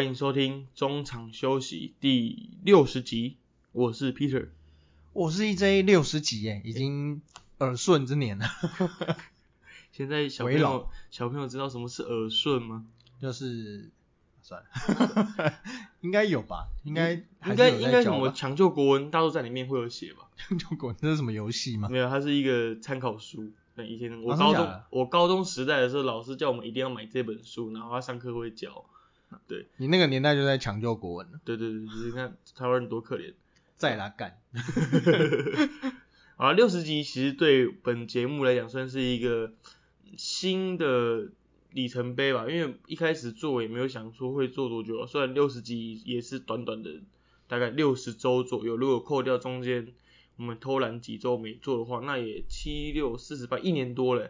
欢迎收听中场休息第六十集，我是 Peter。我是 EJ 六十几耶，已经耳顺之年了，现在小朋友小朋友知道什么是耳顺吗？就是算了，应该有吧？应该还应该应该什？么抢救国文，大作战里面会有写吧？抢救国文，这是什么游戏吗？没有，它是一个参考书。那以前我哦高中、我高中时代的时候，老师叫我们一定要买这本书，然后他上课会教。你那个年代就在抢救国文了，对对对，你看台湾人多可怜。再来干。好了，六十集其实对本节目来讲算是一个新的里程碑吧，因为一开始做也没有想说会做多久啊，虽然六十集也是短短的大概六十周左右，如果扣掉中间我们偷懒几周没做的话，那也七六四十八一年多了，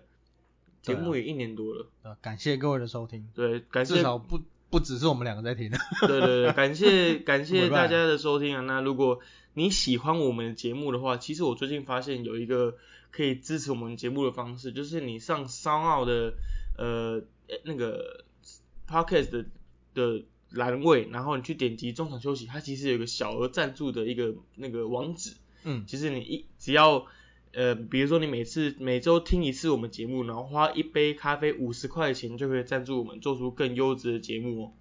节对啊。目也一年多了，呃，感谢各位的收听，对，感谢至少不不只是我们两个在听。对对对，感谢 感谢大家的收听啊。那如果你喜欢我们的节目的话，其实我最近发现有一个可以支持我们节目的方式，就是你上商奥的呃呃那个 podcast 的的栏位，然后你去点击中场休息，它其实有一个小额赞助的一个那个网址。嗯，其实你一只要呃，比如说你每次每周听一次我们节目，然后花一杯咖啡五十块钱就可以赞助我们做出更优质的节目哦。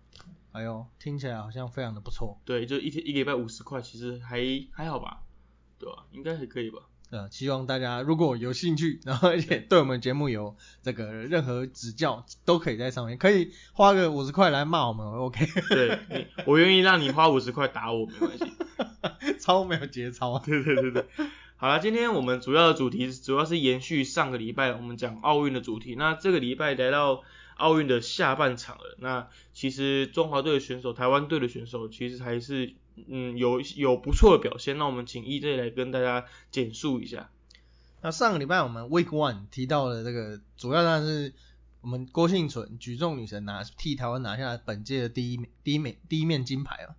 哎呦，听起来好像非常的不错。对，就一天一个礼拜五十块，其实还还好吧，对吧、应该还可以吧。呃，希望大家如果有兴趣，然后而且对我们节目有这个任何指教，都可以在上面，可以花个五十块来骂我们，OK，对你，我愿意让你花五十块打我，没关系。超没有节操。对对对对。好了，今天我们主要的主题主要是延续上个礼拜我们讲奥运的主题。那这个礼拜来到奥运的下半场了。那其实中华队的选手、台湾队的选手其实还是嗯有有不错的表现。那我们请 EJ 来跟大家简述一下。那上个礼拜我们 Week One 提到了这个，主要当然是我们郭幸存举重女神拿替台湾拿下本届的第一面第一面第一面金牌啊。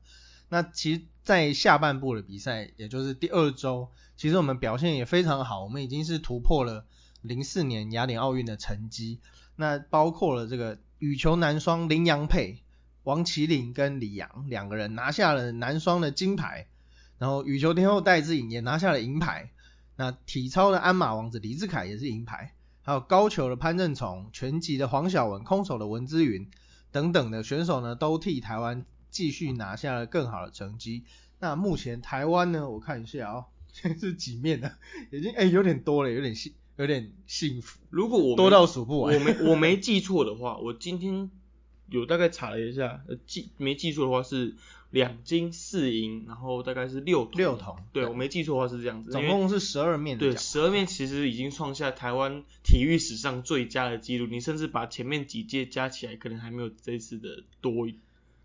那其实，在下半部的比赛，也就是第二周，其实我们表现也非常好，我们已经是突破了零四年雅典奥运的成绩。那包括了这个羽球男双林洋配，王麒麟跟李阳两个人拿下了男双的金牌，然后羽球天后戴资颖也拿下了银牌。那体操的鞍马王子李志凯也是银牌，还有高球的潘正崇、拳击的黄晓雯、空手的文之云等等的选手呢，都替台湾继续拿下了更好的成绩。那目前台湾呢，我看一下哦，现在是几面呢？已经哎、有点多了，有点幸有点幸福，如果我多到数不完。我没我没记错的话，我今天有大概查了一下，呃记没记错的话是两金四银，然后大概是六铜六铜对对我没记错的话是这样子，总共是十二面，对十二面其实已经创下台湾体育史上最佳的记录，你甚至把前面几届加起来，可能还没有这次的多。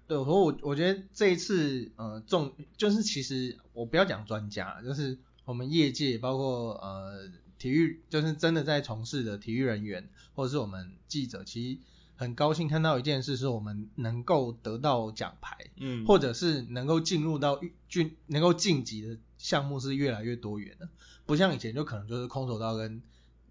对，我我我觉得这一次呃重就是其实我不要讲专家，就是我们业界包括呃体育就是真的在从事的体育人员或者是我们记者，其实很高兴看到一件事，是我们能够得到奖牌，嗯，或者是能够进入到进能够晋级的项目是越来越多元的，不像以前就可能就是空手道跟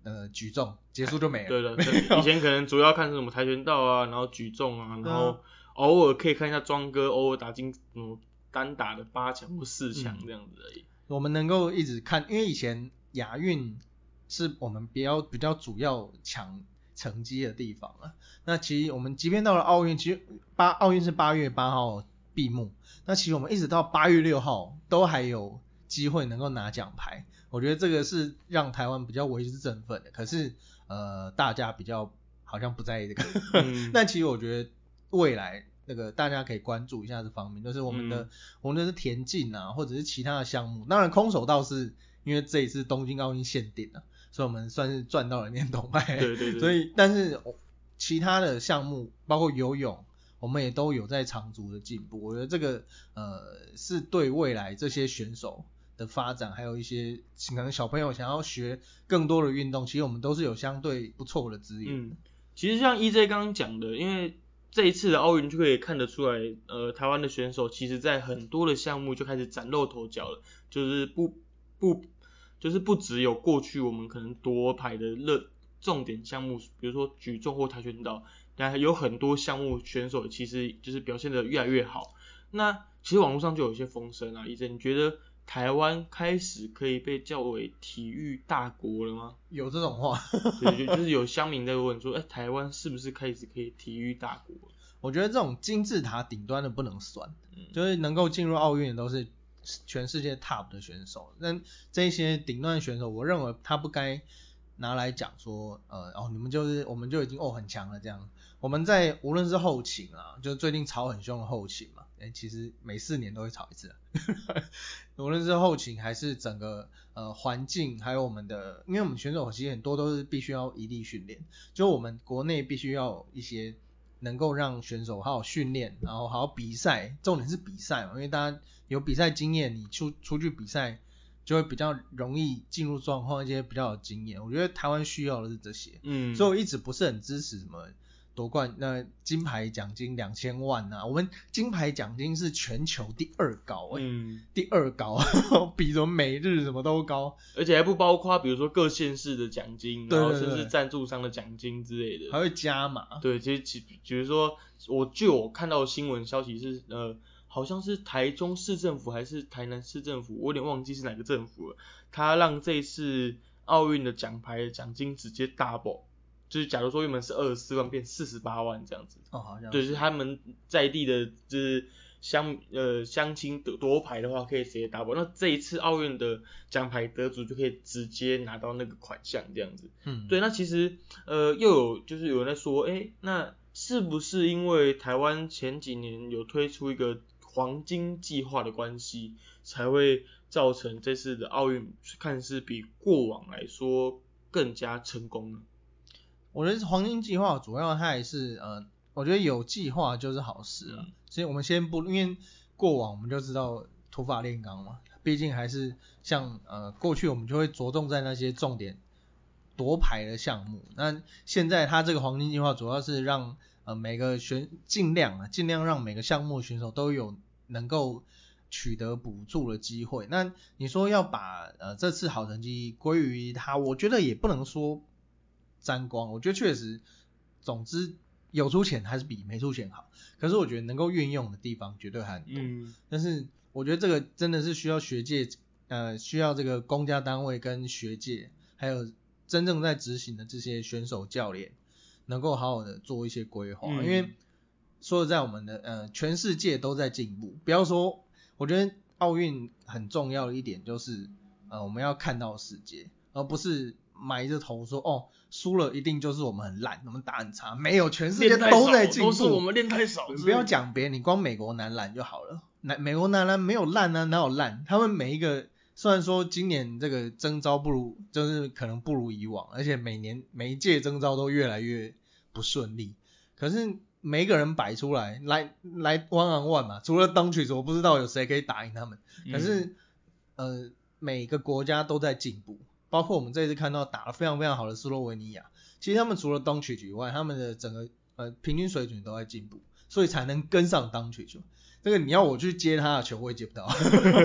呃举重结束就没了，对对以前可能主要看什么跆拳道啊，然后举重啊，然后偶尔可以看一下庄哥，偶尔打进嗯单打的八强或四强这样子而已。我们能够一直看，因为以前亚运是我们比较比较主要抢成绩的地方啊。那其实我们即便到了奥运，其实八奥运是八月八号闭幕，那其实我们一直到八月六号都还有机会能够拿奖牌。我觉得这个是让台湾比较为之振奋的。可是呃，大家比较好像不在意这个。嗯但其实我觉得未来那个大家可以关注一下这方面，就是我们的、嗯我们的是田径啊，或者是其他的项目。当然，空手道是因为这一次东京奥运限定啊，所以我们算是赚到了年铜牌。对对对，所以，但是其他的项目，包括游泳，我们也都有在长足的进步。我觉得这个呃，是对未来这些选手的发展，还有一些可能小朋友想要学更多的运动，其实我们都是有相对不错的资源。嗯，其实像 EJ 刚刚讲的，因为这一次的奥运就可以看得出来，呃，台湾的选手其实在很多的项目就开始崭露头角了，就是不不就是不只有过去我们可能夺牌的热重点项目，比如说举重或跆拳道，但有很多项目选手其实就是表现的越来越好。那其实网络上就有一些风声啊，医生，你觉得台湾开始可以被叫为体育大国了吗？有这种话？对，就 就是有乡民在问说，哎，台湾是不是开始可以体育大国？我觉得这种金字塔顶端的不能算，就是能够进入奥运的都是全世界 top 的选手。那这些顶端选手，我认为他不该拿来讲说，呃，哦，你们就是我们就已经哦很强了这样。我们在无论是后勤啊，就最近吵很凶的后勤嘛，哎，其实每四年都会吵一次。无论是后勤还是整个呃环境，还有我们的，因为我们选手其实很多都是必须要异地训练，就我们国内必须要一些。能够让选手好好训练，然后好好比赛，重点是比赛嘛，因为大家有比赛经验，你出出去比赛就会比较容易进入状况，一些比较有经验。我觉得台湾需要的是这些，嗯，所以我一直不是很支持什么。夺冠那金牌奖金两千万啊，我们金牌奖金是全球第二高哎，第二高，比什么美日什么都高，而且还不包括比如说各县市的奖金，然后甚至赞助商的奖金之类的，还会加码。对，其实其比如说我据我看到新闻消息是呃，好像是台中市政府还是台南市政府，我有点忘记是哪个政府了，他让这次奥运的奖牌奖金直接 double。就是假如说原本是二十四万变四十八万这样子，哦，好像，对，是他们在地的，就是乡呃乡亲夺夺牌的话可以直接 double，那这一次奥运的奖牌得主就可以直接拿到那个款项这样子，嗯，对，那其实呃又有就是有人在说，哎，那是不是因为台湾前几年有推出一个黄金计划的关系，才会造成这次的奥运看似比过往来说更加成功呢？我觉得黄金计划主要它还是呃，我觉得有计划就是好事啊。所以我们先不，因为过往我们就知道土法炼钢嘛，毕竟还是像呃过去我们就会着重在那些重点夺牌的项目。那现在它这个黄金计划主要是让呃每个选尽量啊尽量让每个项目选手都有能够取得补助的机会。那你说要把呃这次好成绩归于他，我觉得也不能说。沾光，我觉得确实，总之有出钱还是比没出钱好。可是我觉得能够运用的地方绝对很多。嗯。但是我觉得这个真的是需要学界，呃，需要这个公家单位跟学界，还有真正在执行的这些选手教练，能够好好的做一些规划。因为说实在，我们的呃全世界都在进步。不要说，我觉得奥运很重要的一点就是，呃，我们要看到世界，而不是。埋着头说哦，输了一定就是我们很烂，我们打很差，没有，全世界都在进步，都是我们练太少。不要讲别人，你光美国男篮就好了，男美国男篮没有烂啊，哪有烂？他们每一个虽然说今年这个征招不如，就是可能不如以往，而且每年每一届征招都越来越不顺利，可是每一个人摆出来来来 one on one 嘛，除了当曲子，我不知道有谁可以打赢他们，可是呃每个国家都在进步。包括我们这次看到打得非常非常好的斯洛维尼亚，其实他们除了当曲以外，他们的整个呃平均水准都在进步，所以才能跟上当曲球。这个你要我去接他的球，我也接不到。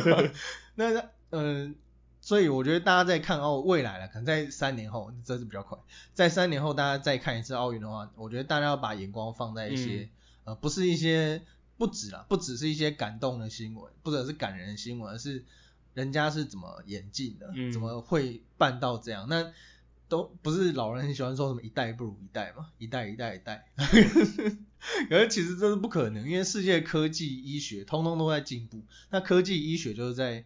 那嗯，所以我觉得大家在看奥未来了，可能在三年后，这是比较快。在三年后大家再看一次奥运的话，我觉得大家要把眼光放在一些呃不是一些不止啦，不只是一些感动的新闻，或者是感人的新闻，而是。人家是怎么演进的？怎么会办到这样？那都不是老人很喜欢说什么一代不如一代嘛，一代一代一代。可是其实这是不可能，因为世界科技医学通通都在进步。那科技医学就是在。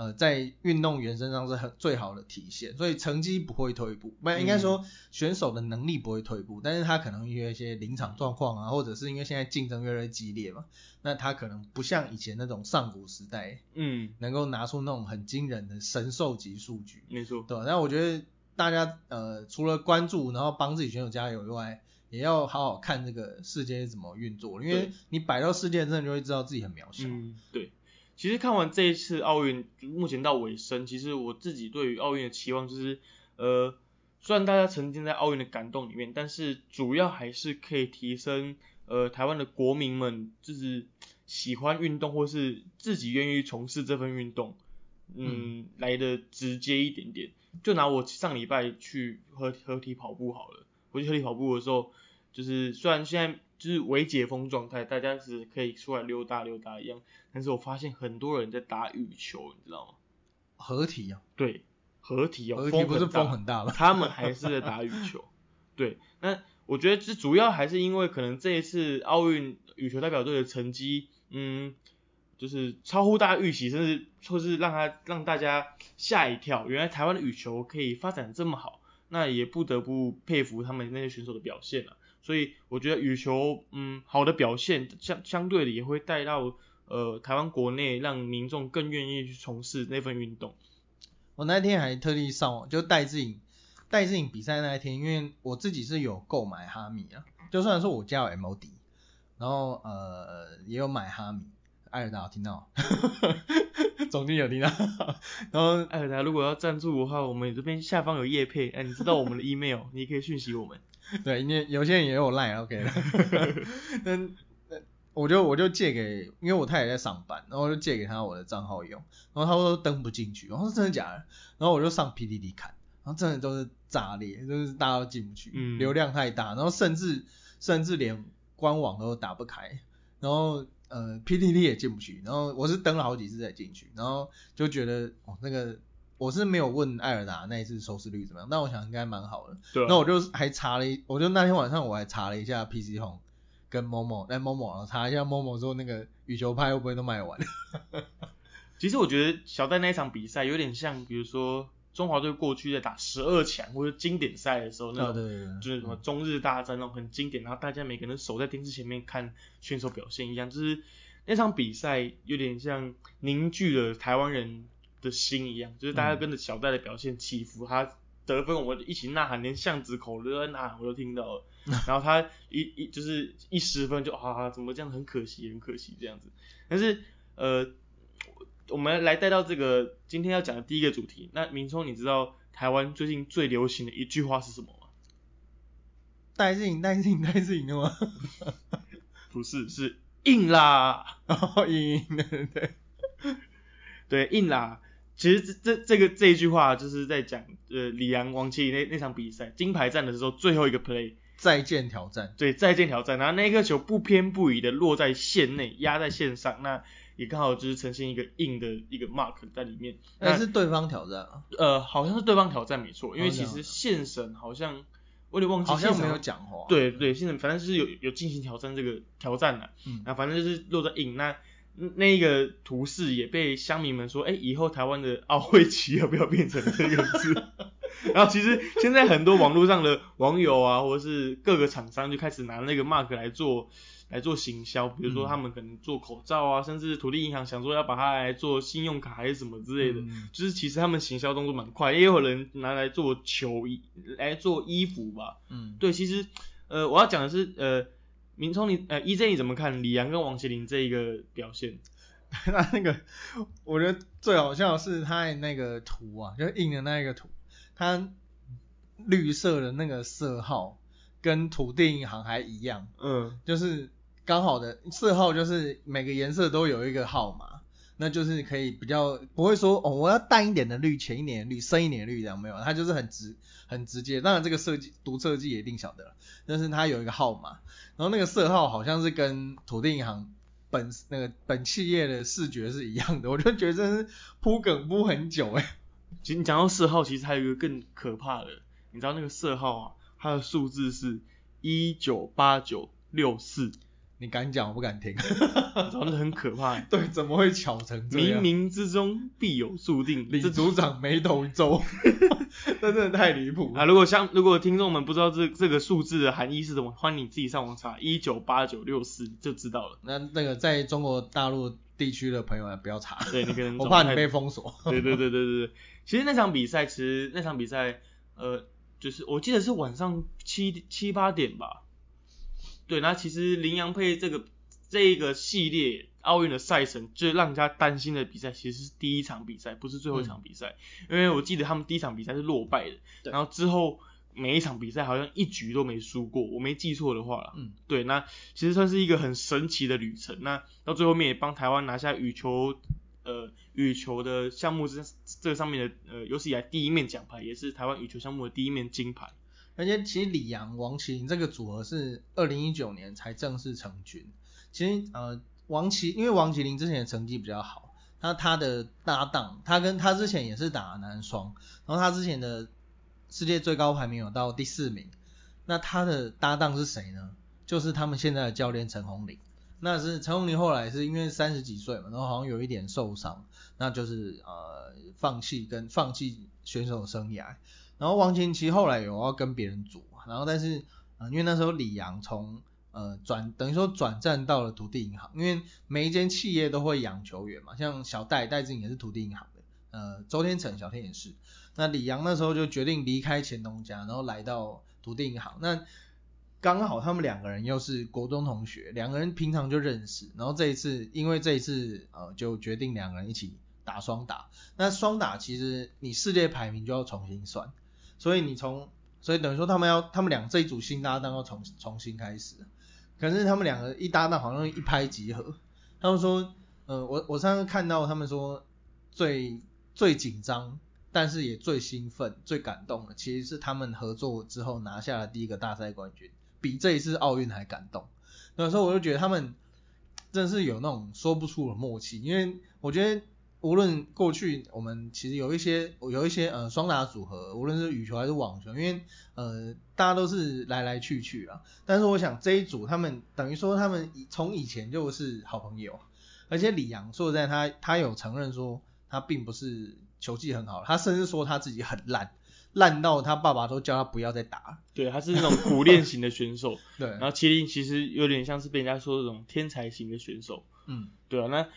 呃，在运动员身上是很最好的体现，所以成绩不会退步，不应该说选手的能力不会退步，但是他可能因为一些临场状况啊，或者是因为现在竞争越来越激烈嘛，那他可能不像以前那种上古时代，嗯，能够拿出那种很惊人的神兽级数据，没错，对，那我觉得大家呃除了关注，然后帮自己选手加油以外，也要好好看这个世界是怎么运作，因为你摆到世界上就会知道自己很渺小，嗯，对。其实看完这一次奥运，目前到尾声，其实我自己对于奥运的期望就是，呃，虽然大家沉浸在奥运的感动里面，但是主要还是可以提升，呃，台湾的国民们就是喜欢运动或是自己愿意从事这份运动，嗯，来的直接一点点。就拿我上礼拜去合合体跑步好了，我去合体跑步的时候，就是虽然现在就是微解封状态，大家只可以出来溜达溜达一样，但是我发现很多人在打羽球，你知道吗？合体啊，对，合体哦，合体不是风很大吗？他们还是在打羽球。对，那我觉得这主要还是因为可能这一次奥运羽球代表队的成绩，嗯，就是超乎大家预期，甚至或是让他让大家吓一跳。原来台湾的羽球可以发展这么好，那也不得不佩服他们那些选手的表现了、所以我觉得羽球，嗯，好的表现相相对的也会带到呃台湾国内，让民众更愿意去从事那份运动。我那天还特地上网，就戴志颖，戴志颖比赛那一天，因为我自己是有购买哈米啊，就算是我家有 MOD，然后呃也有买哈米，艾尔达有听到，总经有听到，然后艾尔达如果要赞助的话，我们这边下方有叶配，哎，你知道我们的 email，你也可以讯息我们。对，因为有些人也有 line OK 的，但但我就我就借给，因为我太太在上班，然后我就借给她我的账号用，然后她说登不进去，我说真的假的？然后我就上 PDD 看，然后真的都是炸裂，就是大家都进不去，嗯流量太大，然后甚至甚至连官网都打不开，然后呃 PDD 也进不去，然后我是登了好几次才进去，然后就觉得哦那个我是没有问艾尔达那一次收视率怎么样，但我想应该蛮好的。对啊那我就还查了一，我就那天晚上我还查了一下 PC Home 跟 Momo，在 Momo 然后查一下 Momo 说那个羽球拍会不会都卖完？其实我觉得小戴那一场比赛有点像，比如说中华队过去在打十二强或者经典赛的时候那种，就是什么中日大战那种很经典，然后大家每个人守在电视前面看选手表现一样，就是那场比赛有点像凝聚了台湾人的心一样，就是大家跟着小戴的表现起伏，他得分我们一起呐喊，连巷子口都在呐喊，我都听到了。然后他一一就是一失分就啊怎么这样很可惜很可惜这样子，但是呃我们来带到这个今天要讲的第一个主题，那明聪你知道台湾最近最流行的一句话是什么吗？戴志颖戴志颖戴志颖的吗？不是，是硬啦，哦，赢赢对对对，对，硬啦。其实这这这个这一句话就是在讲呃李阳王麒麟那那场比赛金牌战的时候最后一个 play，再见挑战，对，再见挑战，然后那颗球不偏不倚的落在线内，压在线上，那也刚好就是呈现一个硬的一个 mark 在里面。那那是对方挑战啊，呃，好像是对方挑战没错，因为其实线神好像我有点忘记，好像没有讲。讲话，，对对，现在反正就是有有进行挑战这个挑战的，嗯。那反正就是落在硬那那一个图示也被乡民们说，哎、以后台湾的奥会旗要不要变成这个字？然后其实现在很多网络上的网友啊，或者是各个厂商就开始拿那个 mark 来做来做行销，比如说嗯。他们可能做口罩啊，甚至土地银行想说要把它来做信用卡还是什么之类的，嗯。就是其实他们行销动作蛮快，也有人拿来做球衣来做衣服吧，嗯，对，其实呃，我要讲的是呃，明聪你呃，EJ 你怎么看李阳跟王麒麟这一个表现？那那个，我觉得最好笑的是他的那个图啊，就印的那一个图，他绿色的那个色号跟土地银行还一样，嗯，就是刚好的色号就是每个颜色都有一个号码，那就是可以比较不会说哦我要淡一点的绿、浅一点的绿、深一点的绿这样没有，它就是很直很直接。当然这个设计读设计也一定晓得了，但是它有一个号码，然后那个色号好像是跟土地银行本那个本企业的视觉是一样的，我就觉得真是铺梗铺很久哎、其实你讲到色号，其实还有一个更可怕的，你知道那个色号啊，它的数字是一九八九六四，你敢讲我不敢听，然后那很可怕，对，怎么会巧成这样？冥冥之中必有注定。李这组长眉头一皱，那真的太离谱了。啊，如果像如果听众们不知道这这个数字的含义是什么，欢迎你自己上网查一九八九六四就知道了。那那个在中国大陆地区的朋友不要查，对你可能 我怕你被封锁。对对对对对对，其实那场比赛，其实那场比赛，呃，就是我记得是晚上七七八点吧。对，那其实羚羊配这个这一个系列奥运的赛程，最让人家担心的比赛，其实是第一场比赛，不是最后一场比赛，因为我记得他们第一场比赛是落败的，然后之后每一场比赛好像一局都没输过，我没记错的话啦。嗯，对，那其实算是一个很神奇的旅程。那到最后面也帮台湾拿下羽球，呃，羽球的项目这这上面的呃有史以来第一面奖牌，也是台湾羽球项目的第一面金牌。而且其实李阳、王麒麟这个组合是二零一九年才正式成军。其实呃，王麒因为王麒麟之前的成绩比较好，那他的搭档，他跟他之前也是打男双，然后他之前的世界最高排名有到第四名。那他的搭档是谁呢？就是他们现在的教练陈宏林。那是陈宏林后来是因为三十几岁嘛，然后好像有一点受伤，那就是呃放弃跟放弃选手生涯。然后王琴其后来有要跟别人组，然后但是呃因为那时候李阳从呃转等于说转战到了土地银行，因为每一间企业都会养球员嘛，像小戴戴志颖也是土地银行的，呃周天成小天也是。那李阳那时候就决定离开前东家，然后来到土地银行。那刚好他们两个人又是国中同学，两个人平常就认识，然后这一次因为这一次呃就决定两个人一起打双打。那双打其实你世界排名就要重新算。所以你从，所以等于说他们要，他们俩这一组新搭档要重重新开始。可是他们两个一搭档好像一拍即合。他们说，呃，我我上次看到他们说最最紧张，但是也最兴奋、最感动的，其实是他们合作之后拿下了第一个大赛冠军，比这一次奥运还感动。那时候我就觉得他们真是有那种说不出的默契，因为我觉得。无论过去我们其实有一些有一些呃双打组合，无论是羽球还是网球，因为呃大家都是来来去去啊。但是我想这一组他们等于说他们从以前就是好朋友，而且李阳说实在他他有承认说他并不是球技很好，他甚至说他自己很烂，烂到他爸爸都叫他不要再打。对，他是那种苦练型的选手。对。然后麒麟其实有点像是被人家说这种天才型的选手。嗯。对啊，那。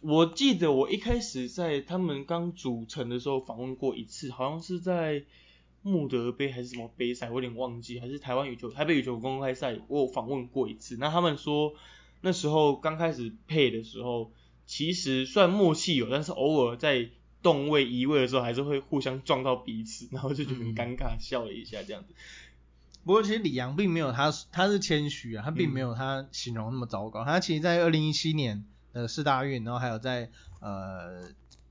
我记得我一开始在他们刚组成的时候访问过一次，好像是在穆德杯还是什么杯赛，我有点忘记，还是台湾羽球台北羽球公开赛，我有访问过一次。那他们说那时候刚开始配的时候，其实算默契有，但是偶尔在动位移位的时候，还是会互相撞到彼此，然后就觉得很尴尬，笑了一下这样子。不过其实李阳并没有他他是谦虚啊，他并没有他形容那么糟糕，他其实在二零一七年。的四大运，然后还有在呃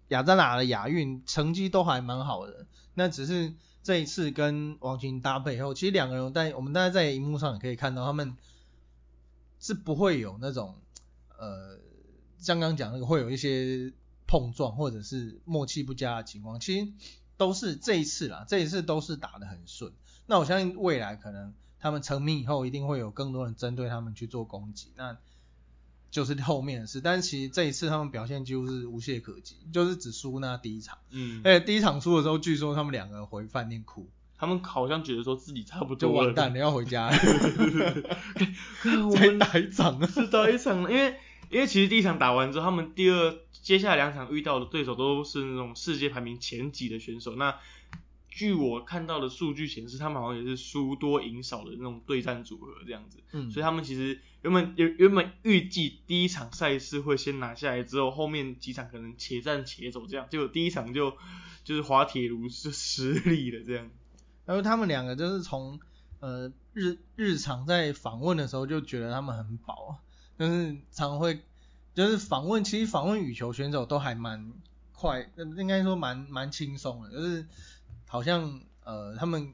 亚扎拿的亚运，成绩都还蛮好的。那只是这一次跟王群搭配后，其实两个人在我们大家在荧幕上也可以看到，他们是不会有那种呃像刚讲那个会有一些碰撞或者是默契不佳的情况。其实都是这一次啦，这一次都是打得很顺。那我相信未来可能他们成名以后，一定会有更多人针对他们去做攻击。那就是后面的事，但是其实这一次他们表现几乎是无懈可击，就是只输那第一场。嗯。而且第一场输的时候，据说他们两个回饭店哭，他们好像觉得说自己差不多就完蛋了，要回家。我们打一场是打一场，因为因为其实第一场打完之后，他们第二接下来两场遇到的对手都是那种世界排名前几的选手。那据我看到的数据显示，他们好像也是输多赢少的那种对战组合这样子。嗯。所以他们其实。原本原原本预计第一场赛事会先拿下来，之后后面几场可能且战且走这样，结果第一场就就是滑铁卢是失利了这样。然后他们两个就是从呃日日常在访问的时候就觉得他们很饱，就是常会就是访问，其实访问羽球选手都还蛮快，应该说蛮蛮轻松的，就是好像呃他们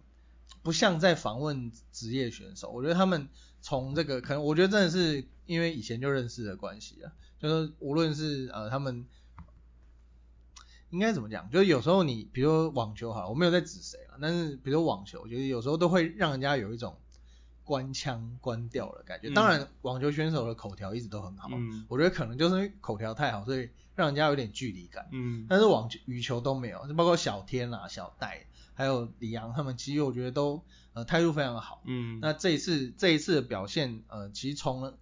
不像在访问职业选手，我觉得他们。从这个可能，我觉得真的是因为以前就认识的关系啊，就是无论是呃他们应该怎么讲，就是有时候你比如说网球哈，我没有在指谁啊，但是比如网球，就是有时候都会让人家有一种关腔关掉了感觉。当然，网球选手的口条一直都很好，嗯我觉得可能就是口条太好，所以让人家有点距离感。嗯，但是网球羽球都没有，就包括小天啊、小戴，还有李阳他们，其实我觉得都。呃，态度非常的好。嗯，那这一次这一次的表现，呃，其实从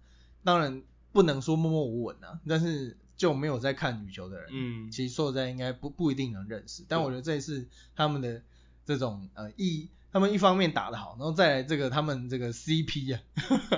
当然不能说默默无闻啊，但是就没有在看羽球的人，嗯，其实说实在应该不不一定能认识。但我觉得这一次他们的这种呃一，他们一方面打得好，然后再来这个他们这个 CP 啊，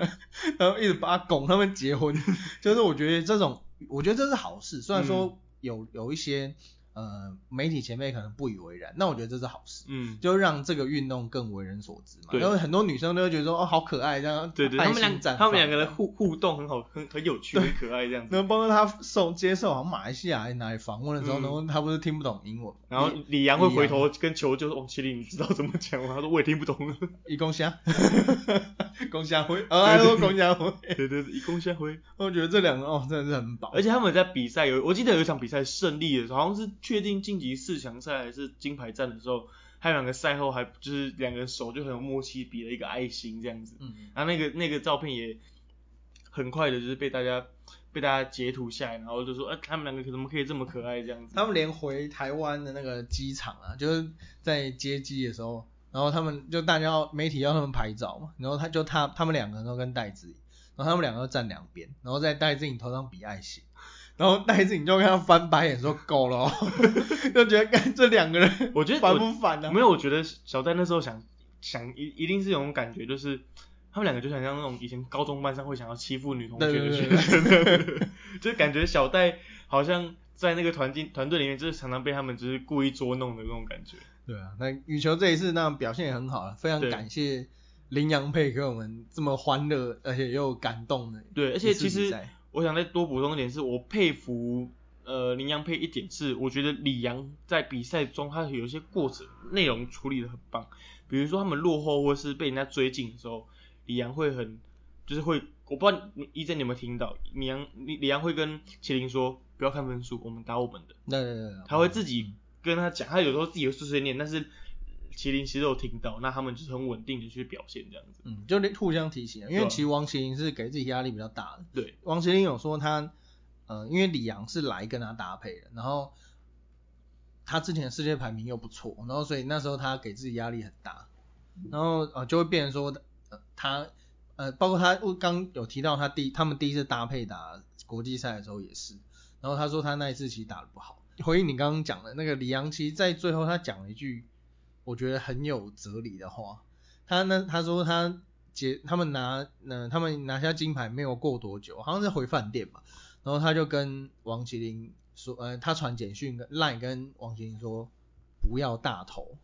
然后一直把他拱他们结婚，就是我觉得这种，我觉得这是好事。虽然说有有一些呃媒体前辈可能不以为然，那我觉得这是好事，嗯，就让这个运动更为人所知嘛。对然后很多女生都会觉得说哦好可爱这样，对对，爱他们两他们两个人互互动很好，很很有趣，很可爱这样子。然后包括他受接受好像马来西亚哪里访问的时候，嗯然后他不是听不懂英文，然后李李阳会回李头跟球就说：“王麒麟，你知道怎么讲吗？”他说：“我也听不懂。一公虾，公虾灰，哦，他说公虾灰，”对对对，一共下回。我觉得这两个哦真的是很棒，而且他们在比赛有，我记得有一场比赛胜利的时候，好像是确定晋级四强赛还是金牌战的时候，他们两个赛后还就是两个人手就很有默契，比了一个爱心这样子。嗯，然后那个那个照片也很快的，就是被大家被大家截图下来，然后就说：“哎、他们两个怎么可以这么可爱这样子。他们连回台湾的那个机场啊，就是在接机的时候，然后他们就大家要媒体要他们拍照嘛，然后他就他他们两个人都跟戴志颖，然后他们两个都站两边，然后在戴志颖头上比爱心，然后戴志颖就跟他翻白眼说够了、哦，就觉得干这两个人？”我觉得烦不烦啊？没有，我觉得小戴那时候想想一一定是有种感觉，就是他们两个就想像那种以前高中班上会想要欺负女同学的对对学生，就是感觉小戴好像在那个团进团队里面，就是常常被他们就是故意捉弄的那种感觉。对啊，那羽球这一次那表现也很好了，非常感谢林洋配给我们这么欢乐而且又感动的。对，而且其实我想再多补充一点，是我佩服呃林洋配一点是，我觉得李阳在比赛中他有一些过程内容处理的很棒，比如说他们落后或是被人家追进的时候，李阳会很就是会，我不知道你一真你有没有听到，李阳李李阳会跟麒麟说不要看分数，我们打我们的，对对对对，他会自己跟他讲，他有时候自己会碎碎念，但是麒麟其实都有听到，那他们就是很稳定的去表现这样子。嗯，就互相提醒啊，因为其实王麒麟是给自己压力比较大的。对，王麒麟有说他，呃，因为李阳是来跟他搭配的，然后他之前的世界排名又不错，然后所以那时候他给自己压力很大，然后呃就会变成说，呃他呃包括他我刚有提到他第他们第一次搭配打国际赛的时候也是，然后他说他那一次其实打的不好。回应你刚刚讲的那个李阳，其实在最后他讲了一句我觉得很有哲理的话，他呢他说他结他们拿呃他们拿下金牌没有过多久，好像是回饭店吧，然后他就跟王麒麟说，呃他传简讯跟 line 跟王麒麟说不要大头，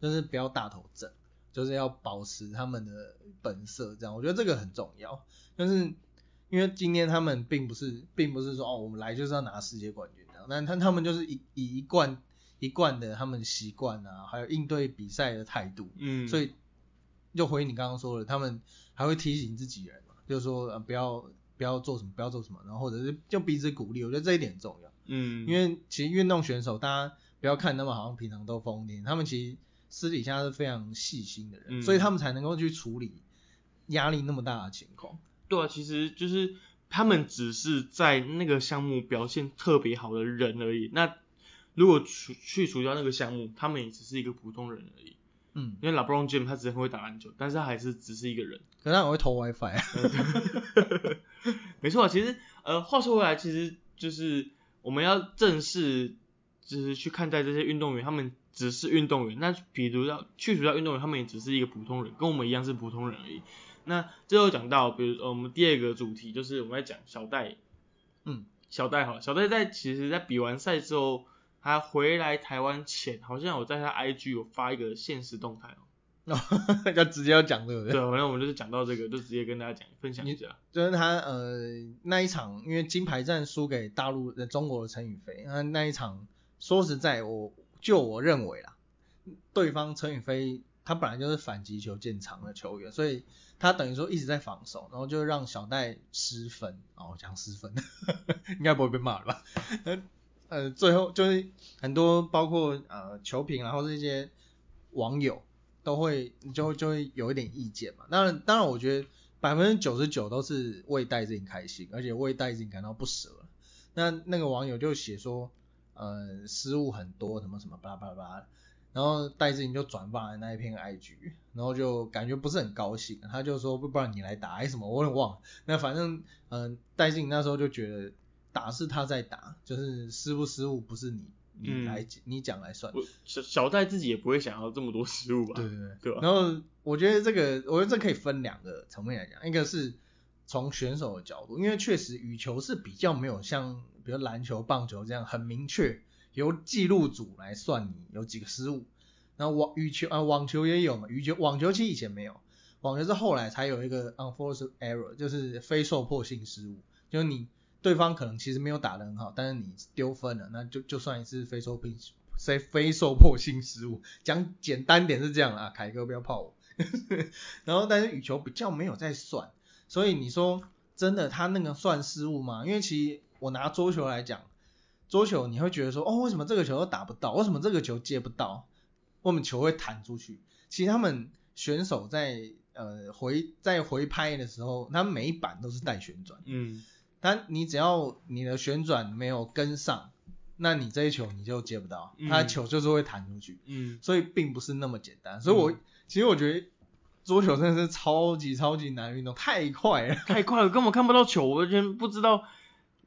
就是不要大头症，就是要保持他们的本色，这样我觉得这个很重要，就是因为今天他们并不是并不是说哦我们来就是要拿世界冠军这样，但他他们就是以以一贯一贯的他们习惯啊，还有应对比赛的态度，嗯，所以就回应你刚刚说的，他们还会提醒自己人嘛，就是说呃不要不要做什么，不要做什么，然后或者是就彼此鼓励，我觉得这一点很重要。嗯，因为其实运动选手大家不要看他们好像平常都疯癫，他们其实私底下是非常细心的人，嗯所以他们才能够去处理压力那么大的情况。对啊，其实就是他们只是在那个项目表现特别好的人而已。那如果除去除掉那个项目，他们也只是一个普通人而已。嗯，因为 LeBron James 他只是很会打篮球，但是他还是只是一个人。可是他很会偷 WiFi 啊。没错，其实呃，话说回来，其实就是我们要正视，就是去看待这些运动员，他们只是运动员。那比如要去除掉运动员，他们也只是一个普通人，跟我们一样是普通人而已。那最后讲到，比如呃，我们第二个主题就是我们在讲小戴，嗯，小戴哈，小戴在其实在比完赛之后，他回来台湾前，好像我在他 IG 有发一个现实动态哦。要直接要讲对不对？对，反正我们就是讲到这个，就直接跟大家讲分享一下。就是他呃那一场，因为金牌战输给大陆的中国的陈宇飞，那那一场说实在我就我认为啦，对方陈宇飞他本来就是反击球见长的球员，所以他等于说一直在防守，然后就让小戴失分哦，讲失分，应该不会被骂了吧？呃，最后就是很多包括呃球评然后这些网友都会就就会有一点意见嘛。当然当然，我觉得百分之九十九都是为戴志颖开心，而且为戴志颖感到不舍。那那个网友就写说，呃，失误很多，什么什么巴拉巴拉巴拉。然后戴志颖就转发了那一篇 IG，然后就感觉不是很高兴，他就说不不然你来打还是什么，我也忘了。那反正嗯、戴志颖那时候就觉得打是他在打，就是失不失误不是你你嗯来、你讲来算。小小戴自己也不会想要这么多失误吧？对对对。对吧？然后我觉得这个，我觉得这可以分两个层面来讲，一个是从选手的角度，因为确实羽球是比较没有像比如篮球、棒球这样很明确由记录组来算你有几个失误。然后网羽球啊网球也有嘛，羽球网球其实以前没有，网球是后来才有一个 unforced error，就是非受迫性失误，就是你对方可能其实没有打得很好，但是你丢分了，那就就算一次非受迫非非受迫性失误。讲简单点是这样啊，凯哥不要泡我。然后但是羽球比较没有在算，所以你说真的他那个算失误吗？因为其实我拿桌球来讲，桌球你会觉得说哦为什么这个球都打不到，为什么这个球接不到？我们球会弹出去。其实他们选手在呃回在回拍的时候，他们每一板都是带旋转。嗯，但你只要你的旋转没有跟上，那你这一球你就接不到，他的球就是会弹出去。嗯，所以并不是那么简单。所以我、其实我觉得桌球真的是超级超级难运动，太快了。太快了，根本看不到球，我完全不知道。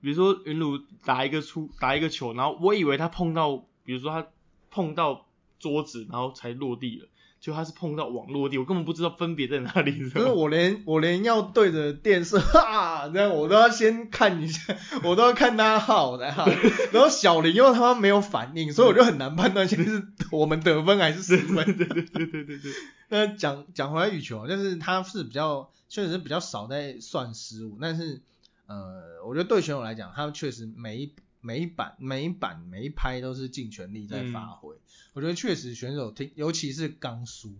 比如说云鲁打一个出打一个球，然后我以为他碰到，比如说他碰到桌子，然后才落地了，就他是碰到网络地，我根本不知道分别在哪里。就是我连 我连要对着电视 哈这样，我都要先看一下，我都要看他号的哈。然后小林又他妈没有反应，所以我就很难判断现在是我们得分还是失分。对对对对对对，那讲讲回来羽球，就是他是比较确实是比较少在算失误，但是呃，我觉得对选手来讲，他们确实每一每一板每一板每一拍都是尽全力在发挥。我觉得确实选手听，尤其是刚输，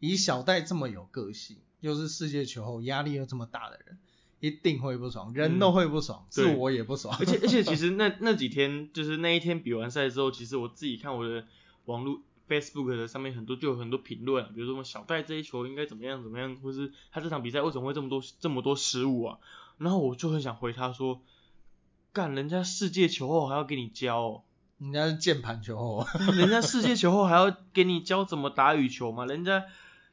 以小戴这么有个性，又是世界球后，压力又这么大的人，一定会不爽，人都会不爽，是对我也不爽。而且而且其实 那那几天就是那一天比完赛之后，其实我自己看我的网络 Facebook 的上面很多就有很多评论，比如说小戴这一球应该怎么样怎么样，或是他这场比赛为什么会这么多这么多失误啊？然后我就很想回他说，干人家世界球后还要给你教、哦，人家是键盘球后，人家世界球后还要给你教怎么打羽球吗？人家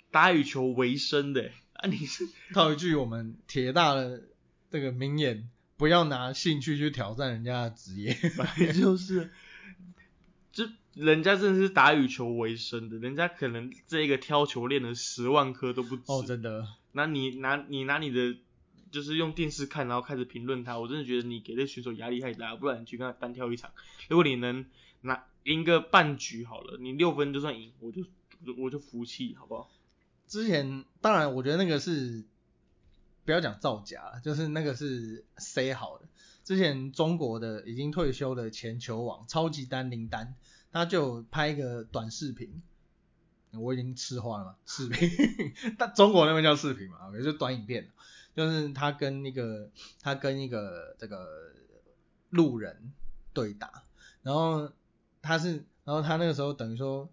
打羽球为生的、啊你是 套一句我们铁大的这个名言：不要拿兴趣去挑战人家的职业。本来就是，就人家真的是打羽球为生的，人家可能这个挑球练了十万颗都不止。哦，真的，那你拿你拿你的，就是用电视看，然后开始评论他，我真的觉得你给这选手压力太大，不然你去跟他单挑一场，如果你能拿赢个半局好了，你六分就算赢，我就我就服气，好不好？之前当然我觉得那个是不要讲造假，就是那个是塞好的。之前中国的已经退休的前球王超级丹林丹，他就拍一个短视频，我已经吃花了嘛，视频，但中国那边叫视频嘛，也就短影片，就是他跟那个他跟一个这个路人对打，然后他是，然后他那个时候等于说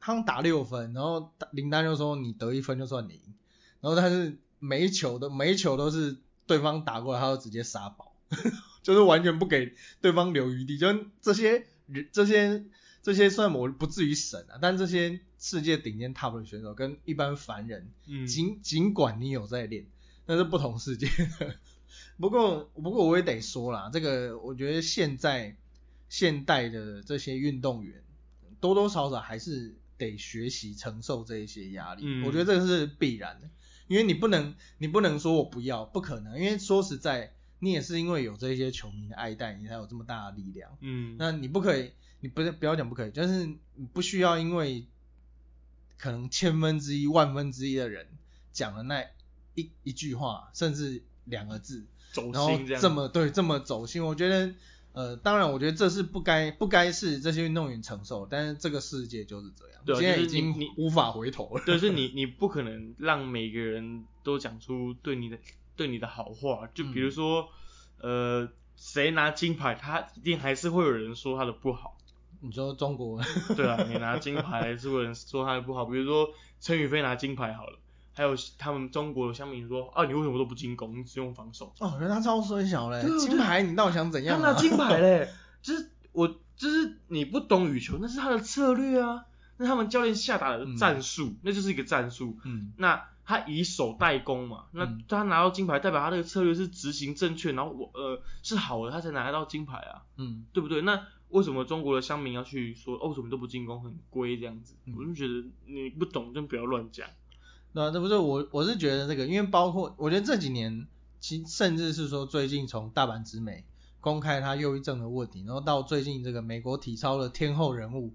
他们打六分，然后林丹就说你得一分就算你赢，然后他是每一球都每一球都是对方打过来，他就直接杀爆，就是完全不给对方留余地，就这些人这些这些虽然我不至于神啊，但这些世界顶尖 top 的选手跟一般凡人，嗯。尽尽管你有在练，那是不同世界的。不过不过我也得说啦，这个我觉得现在现代的这些运动员多多少少还是得学习承受这一些压力，嗯我觉得这个是必然的，因为你不能你不能说我不要，不可能，因为说实在，你也是因为有这些球迷的爱戴，你才有这么大的力量。嗯，那你不可以，你不是不要讲不可以，就是你不需要因为可能千分之一、万分之一的人讲了那一一句话，甚至两个字，走然后心这样，这么对这么走心，我觉得呃，当然我觉得这是不该不该是这些运动员承受，但是这个世界就是这样，对啊现在已就是你经你无法回头了。就，是你你不可能让每个人都讲出对你的对你的好话，就比如说，呃，谁拿金牌，他一定还是会有人说他的不好，你说中国，对啊，你拿 金牌还是会有人说他的不好，比如说陈宇飞拿金牌好了，还有他们中国的乡民说，啊，你为什么都不进攻，你只用防守？哦，人家超衰小嘞金牌你到底想怎样、啊？他拿金牌嘞，就是我就是你不懂羽球，那是他的策略啊，那他们教练下达的战术，那就是一个战术。嗯，那他以守代攻嘛，那嗯他拿到金牌，代表他这个策略是执行正确，然后我呃是好的，他才拿得到金牌啊，嗯，对不对？那为什么中国的乡民要去说哦，为什么都不进攻，很龟这样子？嗯我就觉得你不懂就不要乱讲。对啊，这不是我我是觉得这个，因为包括我觉得这几年，其甚至是说最近从大阪直美公开他忧郁症的问题，然后到最近这个美国体操的天后人物，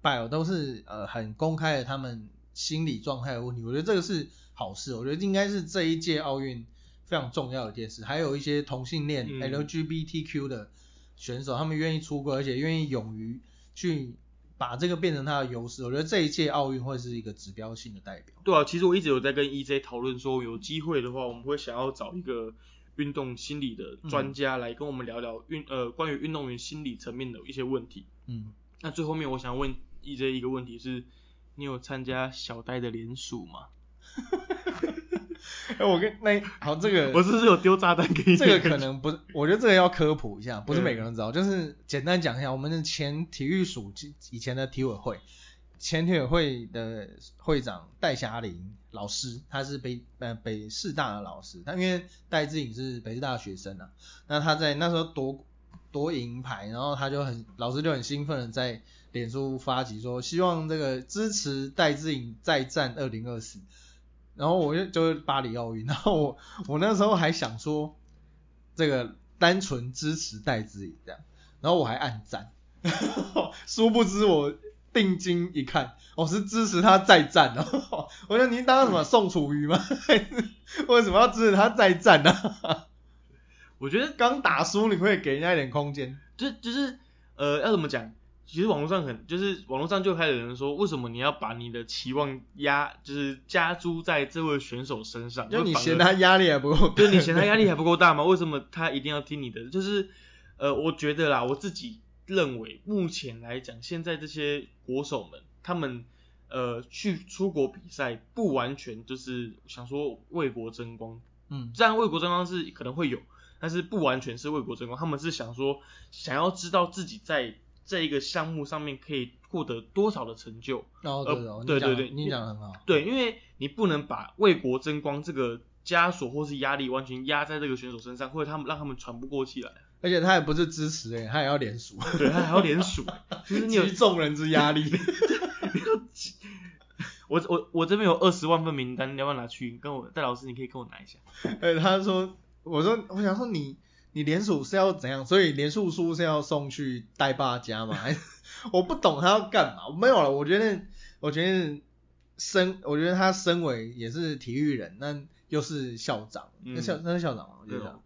拜尔都是呃很公开的他们心理状态的问题，我觉得这个是好事，我觉得应该是这一届奥运非常重要的一件事，还有一些同性恋、嗯。LGBTQ 的选手，他们愿意出国，而且愿意勇于去把这个变成他的优势，我觉得这一届奥运会是一个指标性的代表。对啊，其实我一直有在跟 EJ 讨论说，有机会的话，我们会想要找一个运动心理的专家来跟我们聊聊运呃关于运动员心理层面的一些问题。嗯，那最后面我想问 EJ 一个问题是，你有参加小戴的联署吗？哎、我跟那好这个我是不是有丢炸弹给你？这个可能不是，我觉得这个要科普一下，不是嗯每个人都知道。就是简单讲一下，我们的前体育署以前的体委会，前体委会的会长戴霞玲老师，他是北呃北师大的老师，他因为戴志颖是北师大的学生啊，那他在那时候夺夺银牌，然后他就很老师就很兴奋的在脸书发起说，希望这个支持戴志颖再战二零二四。然后我就就是巴黎奥运，然后我我那时候还想说，这个单纯支持戴资颖这样，然后我还按赞，殊不知我定睛一看，我、是支持他再战哦，我说您当什么宋楚瑜吗？为什么要支持他再战呢、我觉得刚打输，你会给人家一点空间。就就是呃要怎么讲？其实网络上很就是网络上就开始有人说，为什么你要把你的期望压就是加诸在这位选手身上？就你嫌他压力还不够大，就你嫌他压力还不够大吗？为什么他一定要听你的？就是呃，我觉得啦，我自己认为，目前来讲，现在这些国手们，他们呃去出国比赛，不完全就是想说为国争光，嗯这样为国争光是可能会有，但是不完全是为国争光，他们是想说想要知道自己在这一个项目上面可以获得多少的成就。哦对对对对你讲的很好，对，因为你不能把为国争光这个枷锁或是压力完全压在这个选手身上，或者他们让他们喘不过气来。而且他也不是支持诶，他也要联署，对，他还要联署，就是你有集众人之压力。我我我这边有二十万份名单，你要不要拿去？跟我戴老师，你可以跟我拿一下。呃，他说，我说，我想说你你联署是要怎样？所以联署书是要送去代爸家吗？还是我不懂他要干嘛？没有了，我觉得我觉得身，我觉得他身为也是体育人，那又是校长，嗯那校那是校长嘛，我觉得。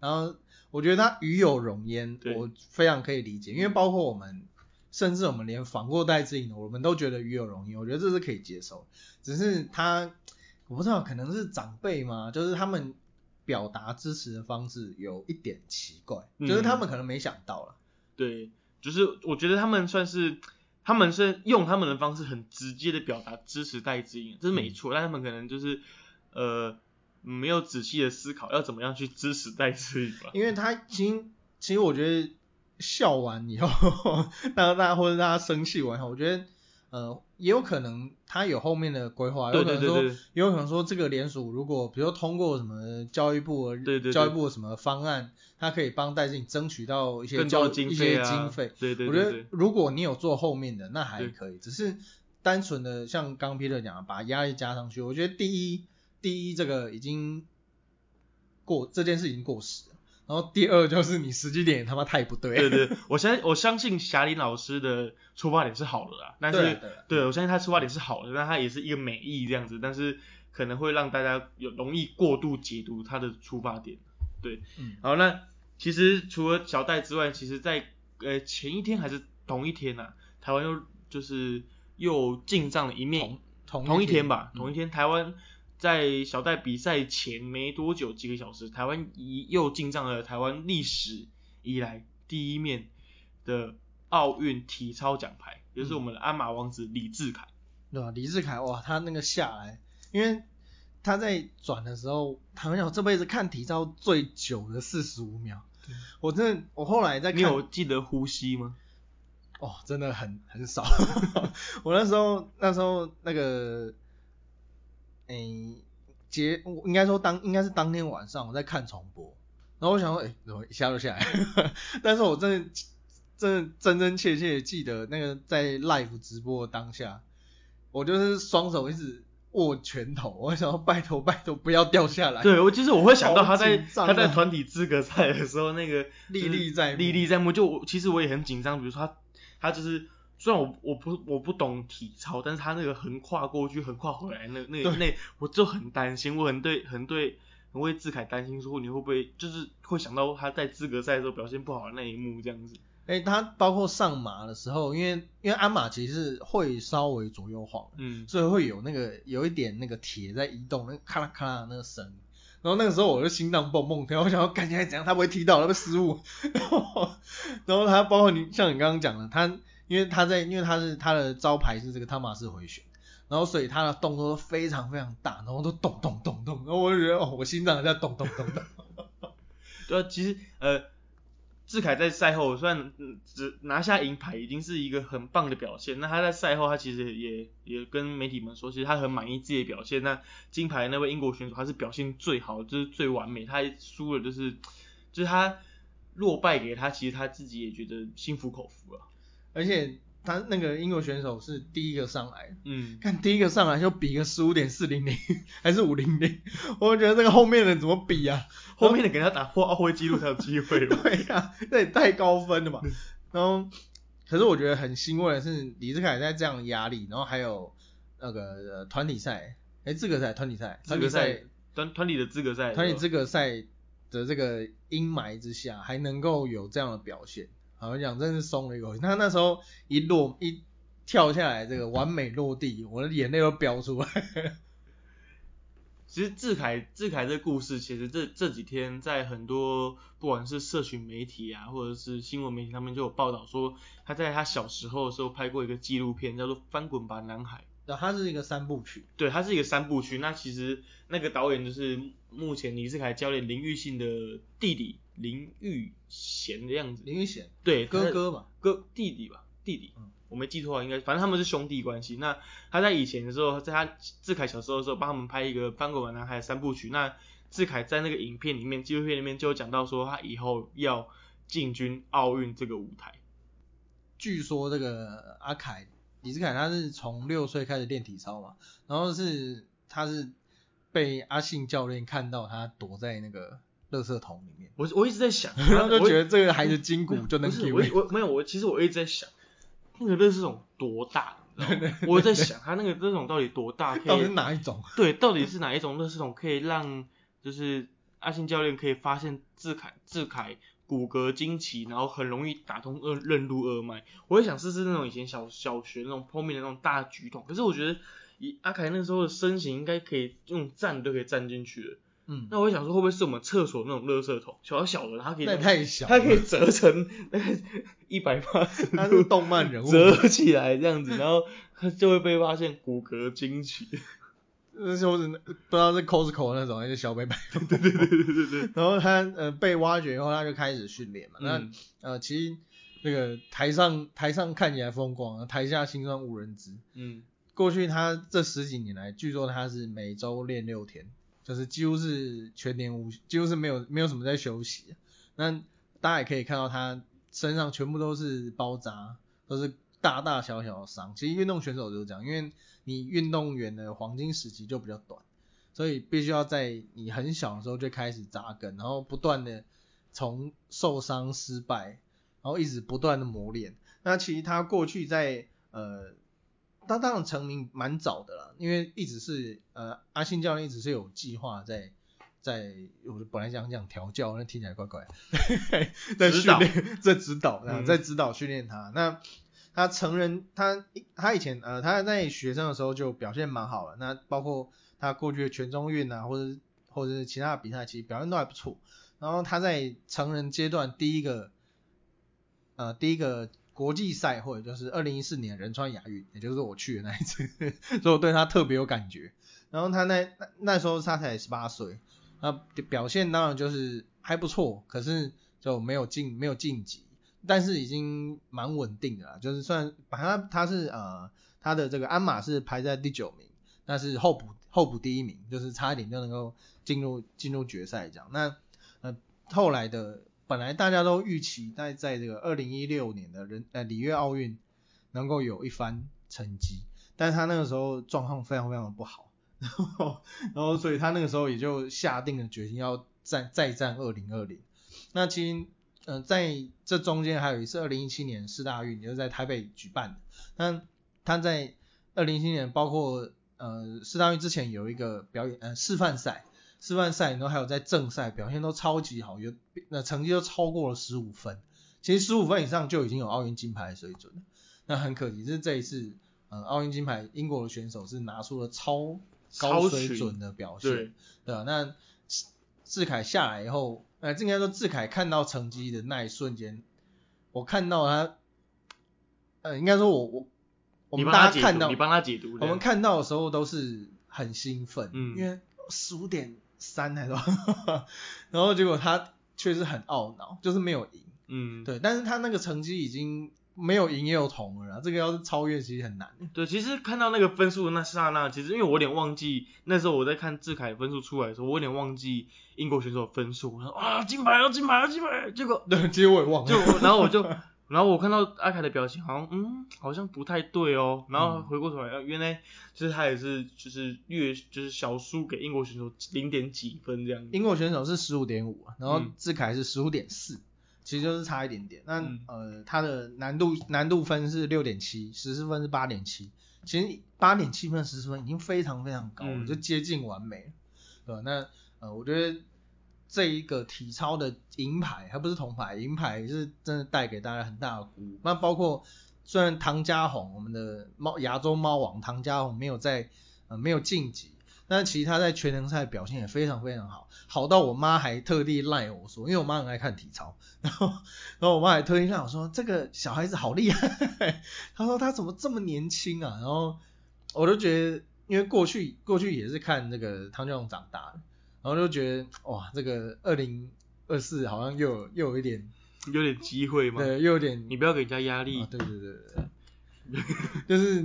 然后我觉得他与有容焉，我非常可以理解，因为包括我们，甚至我们连访过戴志我们都觉得与有容焉，我觉得这是可以接受。只是他，我不知道可能是长辈嘛，就是他们表达支持的方式有一点奇怪，嗯就是他们可能没想到了。对，就是我觉得他们算是，他们是用他们的方式很直接的表达支持戴资颖，这是没错，但他们可能就是呃没有仔细的思考要怎么样去支持戴资颖吧。因为他其实其实我觉得笑完以后，当大家或者大家生气完以后，我觉得呃也有可能他有后面的规划，有可能说也有可能说这个联署如果比如说通过什么教育部教育部的什么方案，他可以帮戴进争取到一些一些啊，经费。对对我觉得如果你有做后面的，那还可以，只是单纯的像刚 Peter 讲的，把压力加上去，我觉得第一第一这个已经过这件事已经过时了，然后第二就是你时机点也他妈太不对。了，对对，我相我相信霞林老师的出发点是好的啦，但是对我相信他出发点是好的，但他也是一个美意这样子，但是可能会让大家有容易过度解读他的出发点。对，嗯。好，那其实除了小戴之外，其实在呃前一天还是同一天呐、台湾又就是又进账了一面，同同一天吧，嗯。同一天，台湾在小戴比赛前没多久，几个小时，台湾一又进账了台湾历史以来第一面的奥运体操奖牌，也就是我们的鞍马王子李志凯。对吧？李志凯哇，他那个下来，因为他在转的时候，他们讲我这辈子看体操最久的四十五秒，我真的我后来在看，你有记得呼吸吗？哦，真的很很少。我那时候那时候那个，诶、节我应该说当应该是当天晚上我在看重播，然后我想说，哎、怎么一下就下来？但是我真的真的真真切切记得那个在 live 直播的当下，我就是双手一直握拳头，我想要拜托拜托不要掉下来。对，我就是我会想到他在他在团体资格赛的时候那个历历在目历历在目。就我其实我也很紧张，比如说他他就是虽然我我不我不懂体操，但是他那个横跨过去横跨回来那那对那我就很担心，我很对很对很为志凯担心，说你会不会就是会想到他在资格赛的时候表现不好的那一幕这样子。哎、他包括上马的时候，因为因为鞍马其实是会稍微左右晃，嗯，所以会有那个有一点那个铁在移动，那个咔啦咔啦那个声。然后那个时候我就心脏蹦蹦跳，我想要看起来怎样，他不会踢到，他会失误。然后，然后他包括你像你刚刚讲的，他因为他在因为他是他的招牌是这个汤马斯回旋，然后所以他的动作都非常非常大，然后都咚咚咚咚，然后我就觉得哦，我心脏在咚咚咚咚。对，其实呃，志凯在赛后虽然只拿下银牌，已经是一个很棒的表现。那他在赛后，他其实也也跟媒体们说，其实他很满意自己的表现。那金牌那位英国选手，他是表现最好，就是最完美。他输了，就是就是他落败给他，其实他自己也觉得心服口服了。而且他那个英国选手是第一个上来，嗯，看第一个上来就比个十五点四零零还是五零零，我觉得这个后面的人怎么比啊？后面的给他打破奥会纪录才有机会。对呀、这也太高分了吧。然后，可是我觉得很欣慰的是，李志凯在这样的压力，然后还有那个呃团体赛，哎，资格赛、团体赛、资格团体赛赛、团团体的资格赛，团体资格赛的这个阴霾之下，还能够有这样的表现，好像讲真是松了一口气。他那时候一落一跳下来，这个完美落地，我的眼泪都飙出来。其实志凯志凯这个故事，其实这这几天在很多不管是社群媒体啊，或者是新闻媒体上面就有报道说，他在他小时候的时候拍过一个纪录片，叫做《翻滚吧，男孩》。然后它是一个三部曲，对，它是一个三部曲。那其实那个导演就是目前李志凯教练林玉信的弟弟林玉贤的样子。林玉贤对，哥哥嘛，哥弟弟吧，弟弟，嗯我没记错啊，应该反正他们是兄弟关系。那他在以前的时候，在他志凯小时候的时候，帮他们拍一个《翻滚吧，男孩》三部曲。那志凯在那个影片里面，纪录片里面就有讲到说，他以后要进军奥运这个舞台。据说这个阿凯李志凯他是从六岁开始练体操嘛，然后是他是被阿信教练看到他躲在那个垃圾桶里面，我我一直在想，然后就我觉得这个 孩子筋骨就能给我我没有我其实我一直在想，那个垃圾桶多大？我在想他那个垃圾桶到底多大，可 到底是哪一种？对，到底是哪一种垃圾桶可以让就是阿信教练可以发现志凯志凯骨骼惊奇，然后很容易打通二任督二脉。我也想试试那种以前小小学那种后面的那种大举桶，可是我觉得以阿凯那时候的身形，应该可以用站都可以站进去的。嗯，那我想说，会不会是我们厕所那种垃圾桶，小小的，它可以那太小，它可以折成那个一百八十它是度动漫人物，折起来这样子，然后它就会被发现骨骼惊奇。那就是不知道是 Costco 那种还是小北百货。对对对对对对，然后他呃被挖掘以后，他就开始训练嘛。那嗯呃其实那个台上台上看起来风光，台下心酸无人知。嗯过去他这十几年来，据说他是每周练六天，就是几乎是全年无，几乎是没有没有什么在休息。那大家也可以看到他身上全部都是包扎，都是大大小小的伤。其实运动选手就是这样，因为你运动员的黄金时期就比较短，所以必须要在你很小的时候就开始扎根，然后不断的从受伤失败，然后一直不断的磨练。那其实他过去在呃，他当然成名蛮早的啦，因为一直是呃阿信教练一直是有计划在在，我本来想讲调教，那听起来怪怪，在指导训练在指导，嗯在指导训练他。那他成人，他他以前呃他在学生的时候就表现蛮好了，那包括他过去的全中运啊，或者或者是其他的比赛，其实表现都还不错。然后他在成人阶段第一个呃第一个国际赛会就是二零一四年仁川亚运，也就是我去的那一次，所以我对他特别有感觉。然后他那那那时候他才十八岁，那表现当然就是还不错，可是就没有晋没有晋级，但是已经蛮稳定的啦。就是算把他他是呃他的这个鞍马是排在第九名，但是候补候补第一名，就是差一点就能够进入进入决赛这样。那呃后来的本来大家都预期在在这个二零一六年的人呃里约奥运能够有一番成绩，但是他那个时候状况非常非常的不好，然后然后所以他那个时候也就下定了决心要再再战二零二零。那其实呃在这中间还有一次二零一七年四大运，也是在台北举办的。那他在二零一七年包括呃四大运之前有一个表演呃示范赛，示范赛然后还有在正赛表现都超级好，有那成绩都超过了十五分。其实十五分以上就已经有奥运金牌的水准了。那很可惜，就是这一次，呃，奥运金牌英国的选手是拿出了超高水准的表现，对对吧？那志凯下来以后，呃，应该说志凯看到成绩的那一瞬间，我看到他，呃，应该说我我我们大家看到你帮他解读，我们看到的时候都是很兴奋，嗯因为十五点三还是多少，然后结果他确实很懊恼，就是没有赢。嗯，对，但是他那个成绩已经没有赢也有铜了啦，这个要是超越其实很难。对，其实看到那个分数的那刹那，其实因为我有点忘记那时候我在看志凯分数出来的时候，我有点忘记英国选手的分数，我说啊金牌要金牌要金牌，结果对，其实我也忘了。就然后我就然后我看到阿凯的表情好像嗯好像不太对哦，然后回过头来，呃原来就是他也是就是略就是小输给英国选手零点几分这样子，英国选手是十五点五，然后嗯。志凯是十五点四，其实就是差一点点。那、嗯。呃，他的难度难度分是六点七，十四分是八点七，其实八点七分、十四分已经非常非常高了，嗯。就接近完美了，对吧？那呃，我觉得这一个体操的银牌，还不是铜牌，银牌是真的带给大家很大的鼓舞。那包括虽然唐家红，我们的猫亚洲猫王唐家红没有在呃没有晋级，但其实他在全能赛表现也非常非常好，好到我妈还特地赖我说，因为我妈很爱看体操，然后然后我妈还特地赖我说这个小孩子好厉害，她说他怎么这么年轻啊？然后我就觉得，因为过去过去也是看那个唐家红长大的，然后就觉得哇，这个二零二四好像又有又有一点，有点机会嘛，对，又有点你不要给人家压力啊，，对对对对对，就是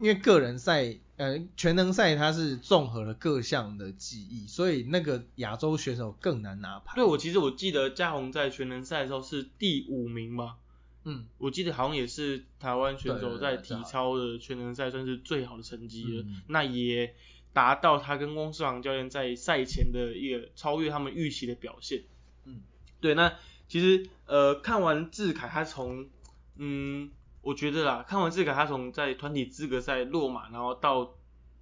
因为个人赛，呃，全能赛它是综合了各项的技艺，所以那个亚洲选手更难拿牌。对，我其实我记得嘉宏在全能赛的时候是第五名嘛，嗯，我记得好像也是台湾选手在体操的全能赛算是最好的成绩了，嗯。那也达到他跟翁世航教练在赛前的一个超越他们预期的表现。嗯，对，那其实呃看完志凯他从嗯我觉得啦，看完志凯他从在团体资格赛落马，然后到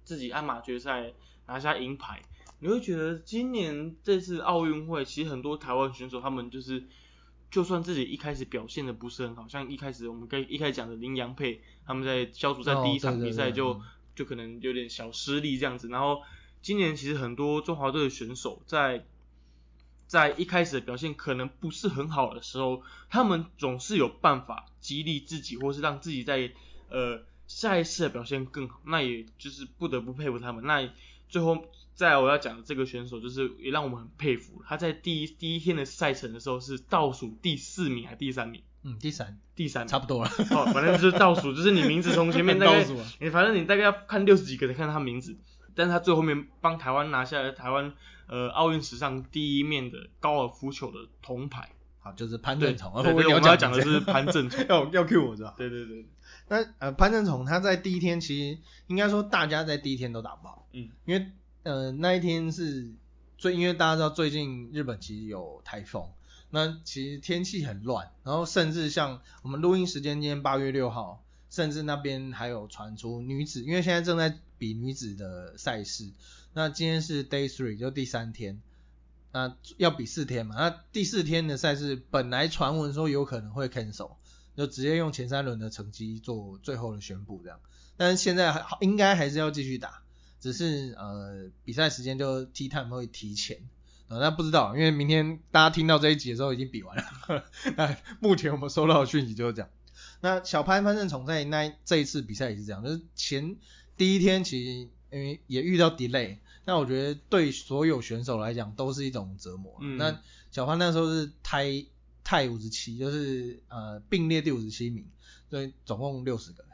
自己鞍马决赛拿下银牌，你会觉得今年这次奥运会，其实很多台湾选手他们就是，就算自己一开始表现的不是很好，像一开始我们跟一开始讲的林洋配，他们在小组赛哦第一场比赛就、嗯就可能有点小失利这样子，然后今年其实很多中华队的选手在在一开始的表现可能不是很好的时候，他们总是有办法激励自己，或是让自己在呃下一次的表现更好。那也就是不得不佩服他们。那最后，再来我要讲的这个选手，就是也让我们很佩服。他在第一第一天的赛程的时候是倒数第四名还第三名？嗯，第三，第三差不多了。哦，反正就是倒数，就是你名字从前面大概 倒数啊你反正你大概要看六十几个才看到他名字，但是他最后面帮台湾拿下了台湾呃奥运史上第一面的高尔夫球的铜牌。好，就是潘对，正崇。对 我们要讲的是潘正崇。要要 Q 我是吧？对对对，那呃，潘正崇他在第一天其实应该说大家在第一天都打不好，嗯，因为呃那一天是最因为大家知道最近日本其实有台风，那其实天气很乱，然后甚至像我们录音时间今天八月六号，甚至那边还有传出女子，因为现在正在比女子的赛事，那今天是 day three 就第三天。那要比四天嘛，那第四天的赛事本来传闻说有可能会 cancel，就直接用前三轮的成绩做最后的宣布这样。但是现在还应该还是要继续打，只是呃比赛时间就 T time 会提前。呃，那不知道，因为明天大家听到这一集的时候已经比完了。那目前我们收到的讯息就是这样。那小潘潘正崇在那这一次比赛也是这样，就是前第一天其实因为也遇到 delay，那我觉得对所有选手来讲都是一种折磨。嗯那小潘那时候是胎泰五十七，就是呃并列第五十七名，所以总共六十个。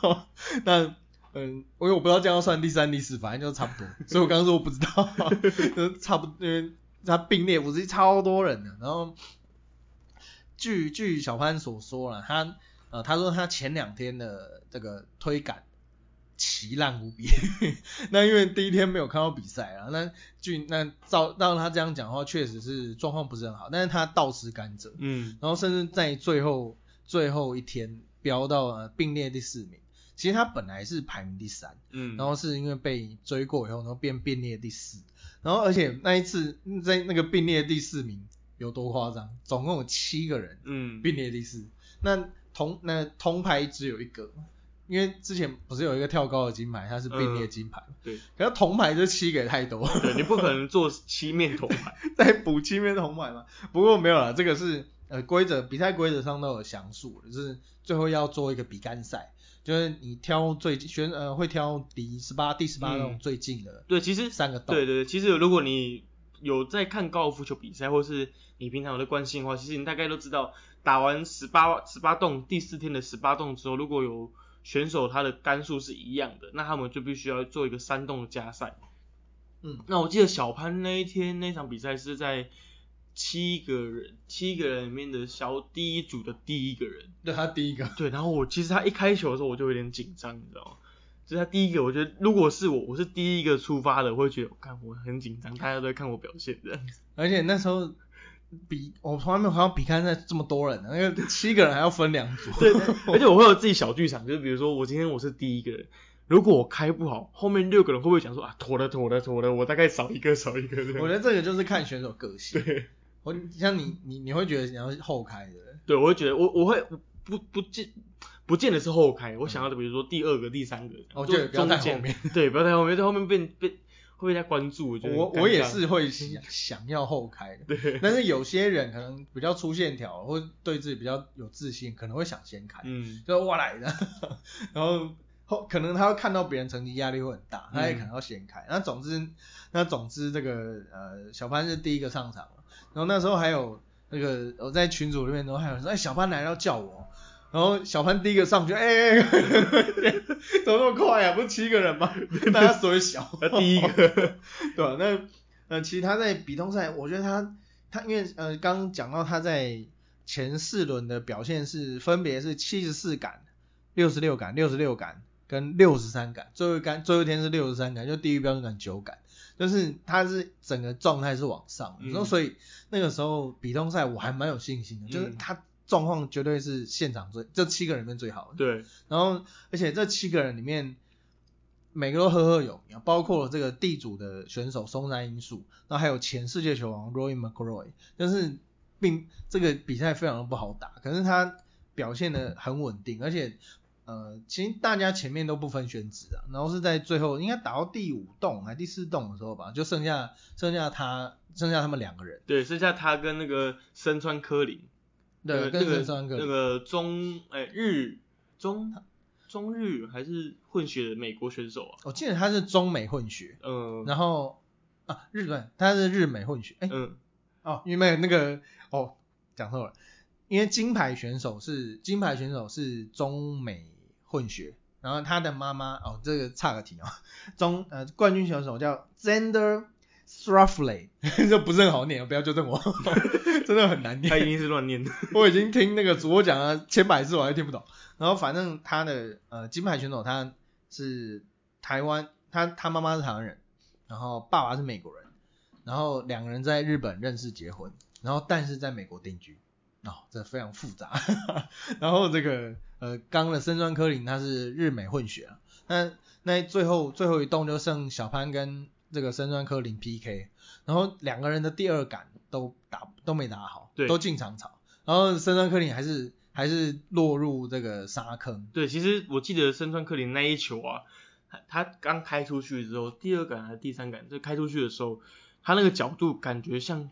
那嗯，我我不知道这样要算第三、第四，反正就差不多。所以我刚刚说我不知道，就是差不多，因为他并列五十七超多人的。然后据据小潘所说了，他呃他说他前两天的这个推杆奇烂无比。那因为第一天没有看到比赛啊，那据那照让他这样讲的话，确实是状况不是很好，但是他倒吃甘蔗，嗯然后甚至在最后最后一天飙到呃并列第四名。其实他本来是排名第三，嗯，然后是因为被追过以后，然后变并列第四，然后而且那一次在那个并列第四名有多夸张？总共有七个人嗯并列第四，那铜那铜牌只有一个，因为之前不是有一个跳高的金牌，它是并列金牌，对可是铜牌这七个也太多，对，你不可能做七面铜牌。再补七面铜牌嘛。不过没有了，这个是呃规则比赛规则上都有详述，就是最后要做一个比干赛，就是你挑最选呃会挑离十八第十八洞嗯最近的对，其实三个洞。对对对，其实如果你有在看高尔夫球比赛，或是你平常有在关心的话，其实你大概都知道，打完十八十八洞第四天的十八洞之后，如果有选手他的杆数是一样的，那他们就必须要做一个三洞的加赛。嗯，那我记得小潘那一天那场比赛是在七个人七个人里面的小第一组的第一个人。对他第一个，对，然后我其实他一开球的时候我就有点紧张，你知道吗？就是他第一个，我觉得如果是我，我是第一个出发的，我会觉得我看我很紧张，大家都在看我表现这样子。而且那时候比我从来没有看到比看在这么多人的，那个七个人还要分两组。对，而且我会有自己小剧场，就是比如说我今天我是第一个人，如果我开不好，后面六个人会不会想说啊，妥了妥了妥了，我大概少一个少一个。我觉得这个就是看选手个性。对，我像你你你会觉得你要后开的，对，我会觉得我我会不不见不见得是后开，我想要的比如说第二个、第三个，哦就就不要在后面，对，不要在后面，在后面被被会被人家关注，我觉得我也是会想想要后开的，对，但是有些人可能比较粗线条，或对自己比较有自信，可能会想先开，嗯就我来的，然后后可能他会看到别人成绩压力会很大，他也嗯可能要先开。那总之，那总之这个呃小潘是第一个上场了，然后那时候还有那个我在群组里面，然后还有人说，哎小潘来要叫我。然后小潘第一个上去，哎、怎么那么快啊？不是七个人吗？大家手也小。他第一个，对吧、那呃，其实他在比通赛，我觉得他他因为呃，刚刚讲到他在前四轮的表现是分别是七十四杆、六十六杆、六十六杆跟六十三杆，最后一杆最后一天是六十三杆，就低于标准杆九杆，就是他是整个状态是往上然后所以那个时候比通赛我还蛮有信心的，就是嗯他状况绝对是现场最这七个人里面最好的。对，然后而且这七个人里面，每个都赫赫有名啊，包括了这个地主的选手松山英树，然后还有前世界球王 Roy McIlroy，就是并这个比赛非常的不好打，可是他表现的很稳定，而且呃，其实大家前面都不分选址啊，然后是在最后应该打到第五栋还第四栋的时候吧，就剩下剩下他剩下他们两个人，对，剩下他跟那个身川科林，那对，跟身川科林。那个中哎、日中中日还是混血的美国选手啊，我记得他是中美混血，嗯。然后啊日本他是日美混血，哎、嗯。哦，因为那个哦，讲错了，因为金牌选手是金牌选手是中美混血，然后他的妈妈哦，这个差个题哦，中呃冠军选手叫 Zander s r a f l e y 这不是很好念，不要纠正我，真的很难念，他一定是乱念的，我已经听那个主播讲了千百次，我还听不懂。然后反正他的呃金牌选手他是台湾，他他妈妈是台湾人，然后爸爸是美国人，然后两个人在日本认识结婚，然后但是在美国定居，哦，这非常复杂。然后这个呃刚的深川科林他是日美混血啊，那那最后最后一洞就剩小潘跟这个深川科林 PK，然后两个人的第二杆都打都没打好，对都进场草，然后深川科林还是还是落入这个沙坑，对，其实我记得深川科林那一球啊，他他刚开出去之后，第二杆还是第三杆，就开出去的时候，他那个角度感觉像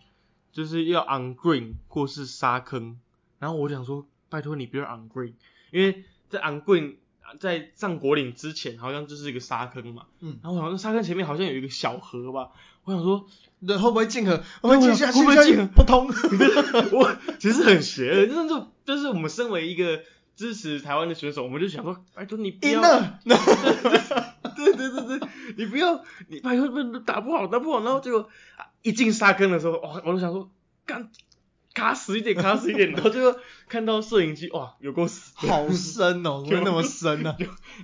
就是要 on green 或是沙坑，然后我想说，拜托你不要 on green，因为在 on green 在上果岭之前好像就是一个沙坑嘛，嗯，然后好像沙坑前面好像有一个小河吧，我想说，对，会不会进河？会不会进下去？会不会进河不通？我其实很邪恶，就是就就是我们身为一个支持台湾的选手，我们就想说，拜托你不要。赢了，对对对，你不要，你拍会不打不好打不好，然后结果一进沙坑的时候，哦，我就想说，干卡死一点，卡死一点，然后就看到摄影机，哇，有够死，好深哦，怎么那么深呢、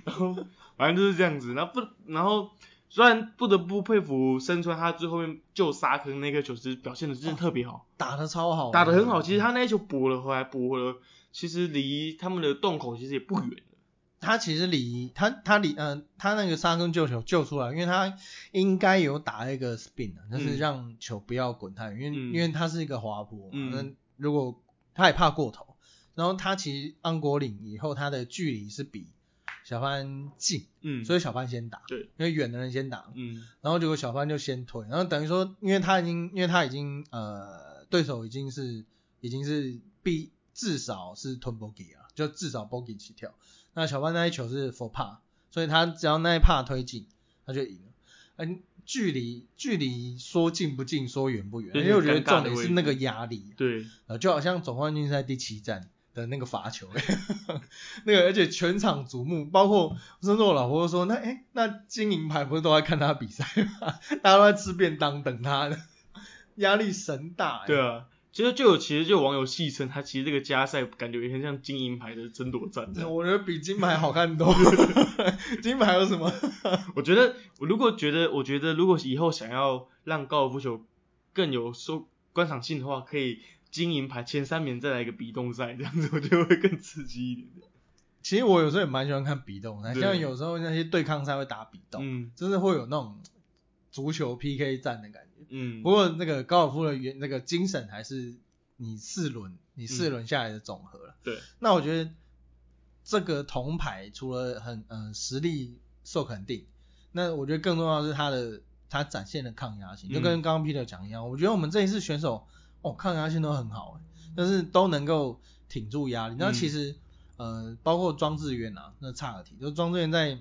然后反正就是这样子，然后不，然后虽然不得不佩服深川，他最后面救沙坑那个球，其实表现的真的特别好，打的超好，打得很好。其实他那一球补了回来，补了，其实离他们的洞口其实也不远。他其实离他他离嗯、呃、他那个沙坑救球救出来，因为他应该有打一个 spin 啊，就是让球不要滚太远，因为、嗯。因为他是一个滑坡嘛，嗯。那、如果他也怕过头，然后他其实安国岭以后他的距离是比小潘近，嗯，所以小潘先打，对，因为远的人先打，嗯。然后结果小潘就先推，然后等于说，因为他已经，因为他已经呃，对手已经是已经是必至少是吞 bogey 啊，就至少 bogey 起跳。那小帆那一球是 for par，所以他只要那一 par 推进，他就赢了。嗯，距离距离说近不近，说远不远，因为我觉得重点是那个压力，对，呃，就好像总冠军赛第七战的那个罚球，那个而且全场瞩目，包括甚至我老婆都说，那哎、那金银牌不是都在看他比赛吗？大家都在吃便当等他的，压力神大、欸。对啊。其实就有，其实就有网友戏称，他其实这个加赛感觉也很像金银牌的争夺战。我觉得比金牌好看多。金牌有什么？我觉得，我如果觉得，我觉得如果以后想要让高尔夫球更有收观赏性的话，可以金银牌前三名再来一个比动赛，这样子我觉得会更刺激一点。其实我有时候也蛮喜欢看比动的，对像有时候那些对抗赛会打比动，嗯真的会有那种足球 PK 战的感觉。嗯不过那个高尔夫的原那个精神还是你四轮你四轮下来的总和了。对，那我觉得这个铜牌除了很呃实力受肯定，那我觉得更重要的是他的他展现的抗压性，就跟嗯刚刚 Peter 讲一样，我觉得我们这一次选手哦抗压性都很好，但是都能够挺住压力。那嗯其实呃包括庄智渊啊，那差个题，就庄智渊在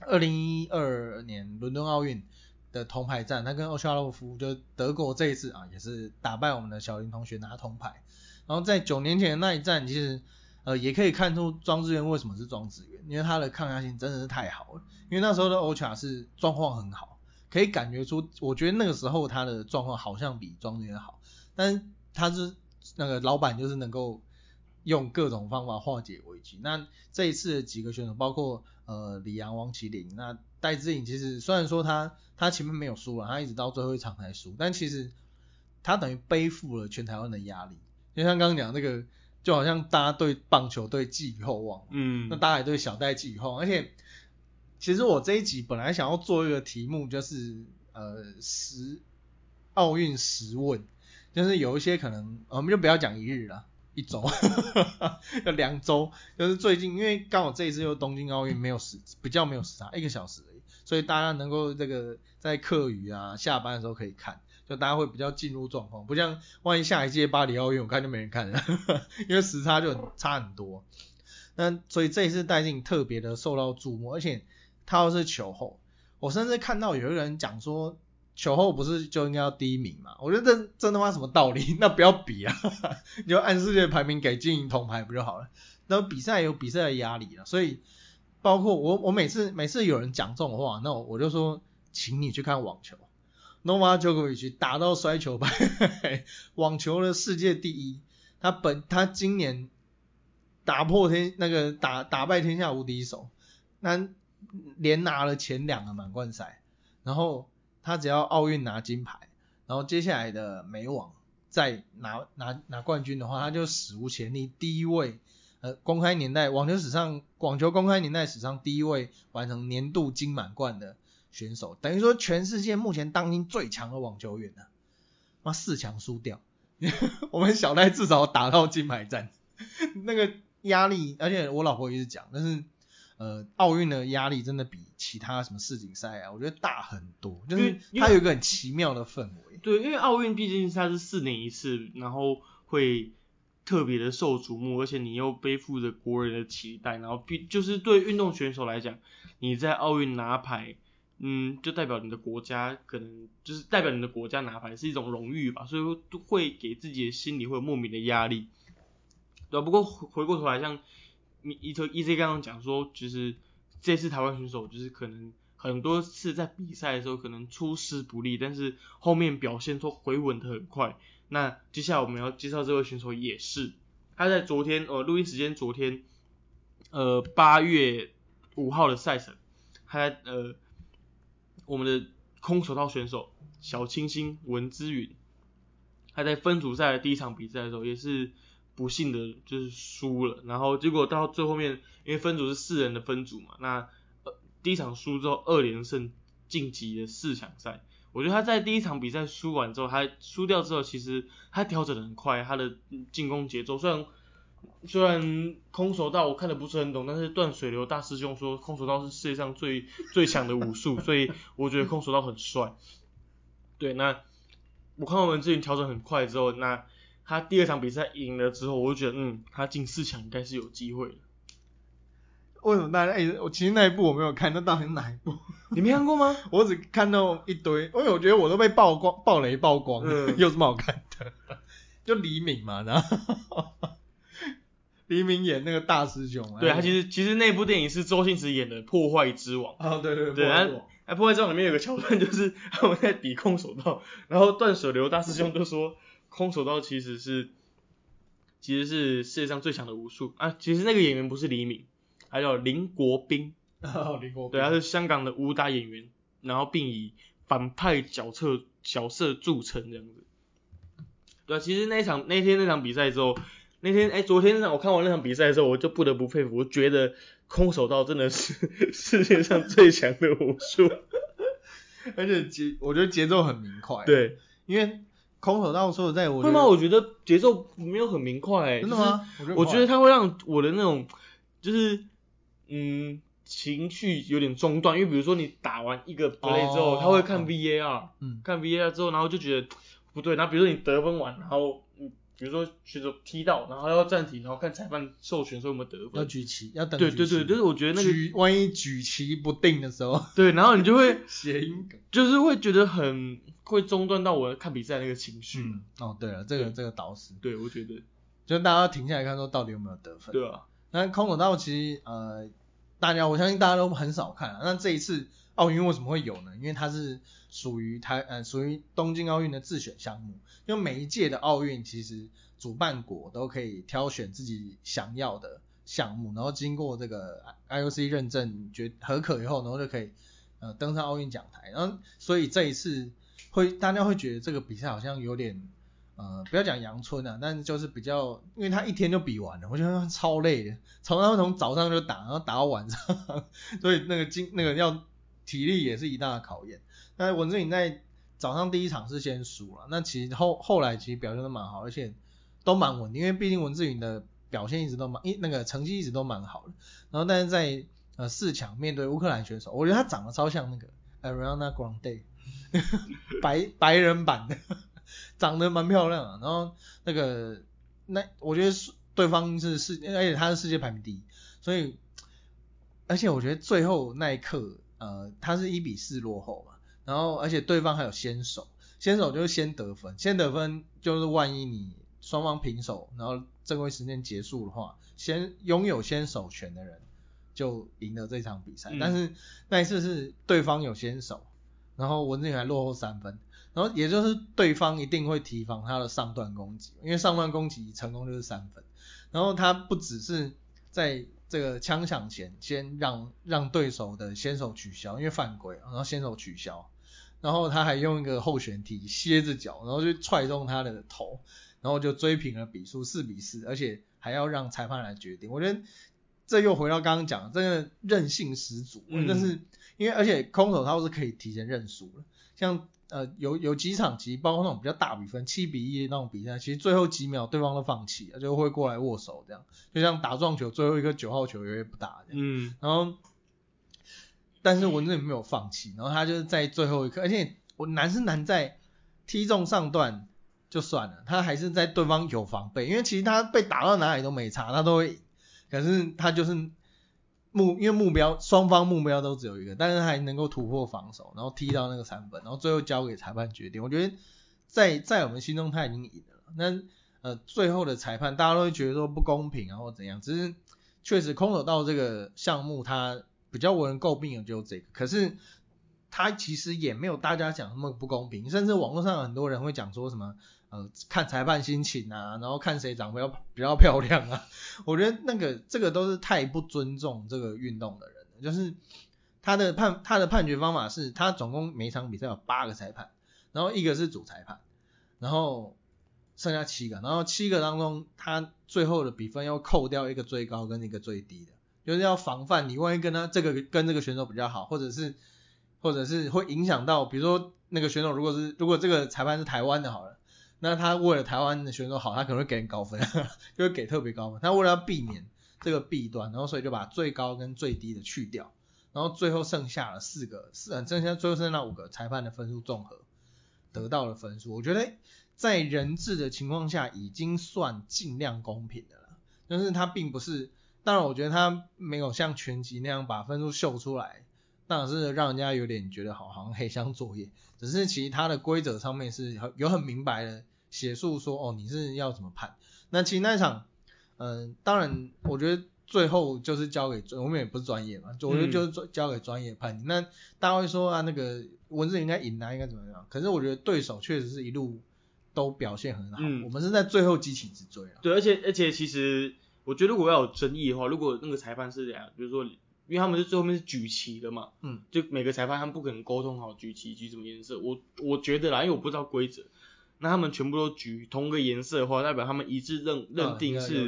二零一二年伦敦奥运。的铜牌战，他跟欧肖洛夫就德国这一次啊，也是打败我们的小林同学拿铜牌。然后在九年前的那一战，其实呃也可以看出庄智渊为什么是庄智渊，因为他的抗压性真的是太好了。因为那时候的欧卡是状况很好，可以感觉出，我觉得那个时候他的状况好像比庄智渊好，但是他是那个老板就是能够用各种方法化解危机。那这一次的几个选手，包括呃李阳、王麒麟，那戴志颖其实虽然说他他前面没有输了，他一直到最后一场才输，但其实他等于背负了全台湾的压力。就像刚刚讲那个，就好像大家对棒球队寄予厚望，嗯那大家也对小戴寄予厚望。而且，其实我这一集本来想要做一个题目，就是呃十奥运十问，就是有一些可能我们就不要讲一日了。一周，要两周，就是最近，因为刚好这一次又东京奥运没有时，比较没有时差，一个小时所以大家能够这个在课余啊下班的时候可以看，就大家会比较进入状况，不像万一下一届巴黎奥运我看就没人看了，因为时差就很差很多。那所以这一次戴镜特别的受到注目，而且他又是球后，我甚至看到有一个人讲说。球后不是就应该要第一名嘛？我觉得这这他妈什么道理？那不要比啊，你就按世界排名给金银铜牌不就好了？那比赛有比赛的压力了，所以包括我我每次每次有人讲这种话，那我我就说，请你去看网球，Novak Djokovic 打到摔球拍，网球的世界第一，他本他今年打破天那个打打败天下无敌手，那连拿了前两个满贯赛，然后。他只要奥运拿金牌，然后接下来的美网再拿拿拿冠军的话，他就史无前例第一位，呃，公开年代网球史上网球公开年代史上第一位完成年度金满贯的选手，等于说全世界目前当今最强的网球员啊，妈四强输掉，我们小戴至少打到金牌战，那个压力，而且我老婆一直讲，但是。呃，奥运的压力真的比其他什么世锦赛啊，我觉得大很多，就是它有一个很奇妙的氛围。对，因为奥运毕竟它是四年一次，然后会特别的受瞩目，而且你又背负着国人的期待，然后必就是对运动选手来讲，你在奥运拿牌，嗯，就代表你的国家可能就是代表你的国家拿牌是一种荣誉吧，所以会给自己的心里会有莫名的压力。对、不过回过头来像你。一特 E Z 刚刚讲说，就是这次台湾选手就是可能很多次在比赛的时候可能出师不利，但是后面表现都回稳的很快。那接下来我们要介绍这位选手也是，他在昨天呃录音时间昨天呃八月五号的赛程，他在呃我们的空手道选手小清新文之云，他在分组赛的第一场比赛的时候也是不幸的就是输了，然后结果到最后面因为分组是四人的分组嘛，那第一场输之后二连胜晋级了四强赛。我觉得他在第一场比赛输完之后，他输掉之后，其实他调整的很快，他的进攻节奏虽然虽然空手道我看的不是很懂，但是断水流大师兄说空手道是世界上最最强的武术，所以我觉得空手道很帅。对，那我看我们之前调整很快之后，那他第二场比赛赢了之后，我就觉得嗯，他进四强应该是有机会的。为什么大家哎、我其实那一部我没有看，那到底是哪一部？你没看过吗？我只看到一堆，因为我觉得我都被曝光、暴雷曝光了，嗯有什么好看的？就黎明嘛，然后 黎明演那个大师兄，对，他其实其实那部电影是周星驰演的《破坏之王》。哦，对对哎，破坏之王里面有个桥段，就是他们在比空手道，然后断手流大师兄就说，空手道其实是其实是世界上最强的武术啊。其实那个演员不是黎明，他叫林国斌，哦，林国对，他是香港的武打演员，然后并以反派角色角色著称这样子。对啊，其实那一场那天那场比赛之后，那天哎昨天那场我看完那场比赛的时候，我就不得不佩服，我觉得空手道真的是 世界上最强的武术。而且节我觉得节奏很明快，，对，因为空手道说实在，我觉会吗？我觉得节奏没有很明快、欸，真的吗？我觉得就是？我觉得它会让我的那种就是嗯情绪有点中断，因为比如说你打完一个 play 之后，哦他会看 VAR，嗯看 VAR 之后，然后就觉得不对，然后比如说你得分完，然后嗯比如说选手踢到，然后要暂停，然后看裁判授权说有没有得分要分。举旗，要等对对对，就是我觉得那个举万一举旗不定的时候，对，然后你就会 谐音梗。就是会觉得很会中断到我看比赛那个情绪。嗯，哦，对了，这个对这个倒是，对，我觉得，就是大家要停下来看说到底有没有得分。对啊，那空手道其实呃，大家我相信大家都很少看、啊。那这一次奥运为什么会有呢？因为它是属于台呃属于东京奥运的自选项目，因为每一届的奥运其实主办国都可以挑选自己想要的项目，然后经过这个 IOC 认证决合可以后，然后就可以呃登上奥运讲台。然后所以这一次会大家会觉得这个比赛好像有点。呃，不要讲阳春啊，但是就是比较，因为他一天就比完了，我觉得超累的，从他们从早上就打，然后打到晚上，所以那个精那个要体力也是一大考验。那文志颖在早上第一场是先输了，那其实后后来其实表现都蛮好，而且都蛮稳定，因为毕竟文志颖的表现一直都蛮，一那个成绩一直都蛮好的。然后但是在呃四强面对乌克兰选手，我觉得他长得超像那个 Ariana Grande，白白人版的。长得蛮漂亮啊，然后那个那我觉得是对方是世，而且他是世界排名第一，所以而且我觉得最后那一刻，呃，他是一比四落后嘛，然后而且对方还有先手，先手就是先得分，先得分就是万一你双方平手，然后正规时间结束的话，先拥有先手权的人就赢了这场比赛，嗯但是那一次是对方有先手，然后文志远还落后三分。然后也就是对方一定会提防他的上段攻击，因为上段攻击成功就是三分。然后他不只是在这个枪响前先让让对手的先手取消，因为犯规，然后先手取消，然后他还用一个后旋踢歇着脚，然后就踹中他的头，然后就追平了比数四比四，而且还要让裁判来决定。我觉得这又回到刚刚讲的，这个韧性十足，嗯但是因为而且空手道是可以提前认输的，像。呃，有有几场其实包括那种比较大比分七比一那种比赛，其实最后几秒对方都放弃了，就会过来握手这样，就像打撞球最后一个九号球也会不打这样。嗯，然后，但是文振没有放弃，然后他就是在最后一刻，而且我难是难在踢中上段就算了，他还是在对方有防备，因为其实他被打到哪里都没差，他都会，可是他就是目因为目标双方目标都只有一个，但是还能够突破防守，然后踢到那个三分，然后最后交给裁判决定。我觉得在在我们心中他已经赢了，那呃最后的裁判大家都会觉得说不公平啊或怎样，只是确实空手道这个项目它比较为人诟病的就是这个，可是它其实也没有大家讲那么不公平，甚至网络上很多人会讲说什么呃看裁判心情啊，然后看谁长得比较比较漂亮啊。我觉得那个这个都是太不尊重这个运动的人，就是他的判他的判决方法是，他总共每场比赛有八个裁判，然后一个是主裁判，然后剩下七个，然后七个当中他最后的比分要扣掉一个最高跟一个最低的，就是要防范你万一跟他这个跟这个选手比较好，或者是或者是会影响到，比如说那个选手如果是如果这个裁判是台湾的好了。那他为了台湾的选手好，他可能会给人高分，就会给特别高分。他为了要避免这个弊端，然后所以就把最高跟最低的去掉，然后最后剩下了四个，四剩下最后剩下五个裁判的分数综合得到了分数。我觉得在人质的情况下已经算尽量公平的了，但是他并不是，当然我觉得他没有像拳击那样把分数秀出来，当然是让人家有点觉得好好像黑箱作业。只是其他的规则上面是有很明白的。写述说哦，你是要怎么判？那其实那一场，嗯，当然，我觉得最后就是交给我们也不是专业嘛，我觉得就是交给专业判。那大家会说啊，那个文字应该赢啊，应该怎么样？可是我觉得对手确实是一路都表现很好，我们是在最后激起直追啊。对，而且而且其实我觉得如果要有争议的话，如果那个裁判是这样，比如说，因为他们是最后面是举旗的嘛，嗯，就每个裁判他们不可能沟通好举旗举什么颜色，我我觉得啦，因为我不知道规则。那他们全部都举同个颜色的话，代表他们一致认认定是，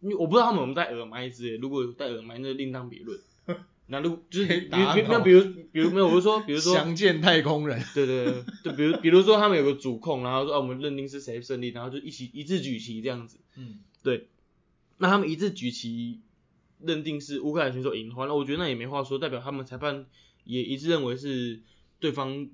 因为我不知道他们有没有戴耳麦之类，如果有戴耳麦，那另当别论。那如果就是比那比如比如没有，我就说，比如说相见太空人，对对对，就比如比如说他们有个主控，然后说啊我们认定是谁胜利，然后就一起一致举旗这样子。嗯，对。那他们一致举旗，认定是乌克兰选手赢的话，那我觉得那也没话说，代表他们裁判也一致认为是对方。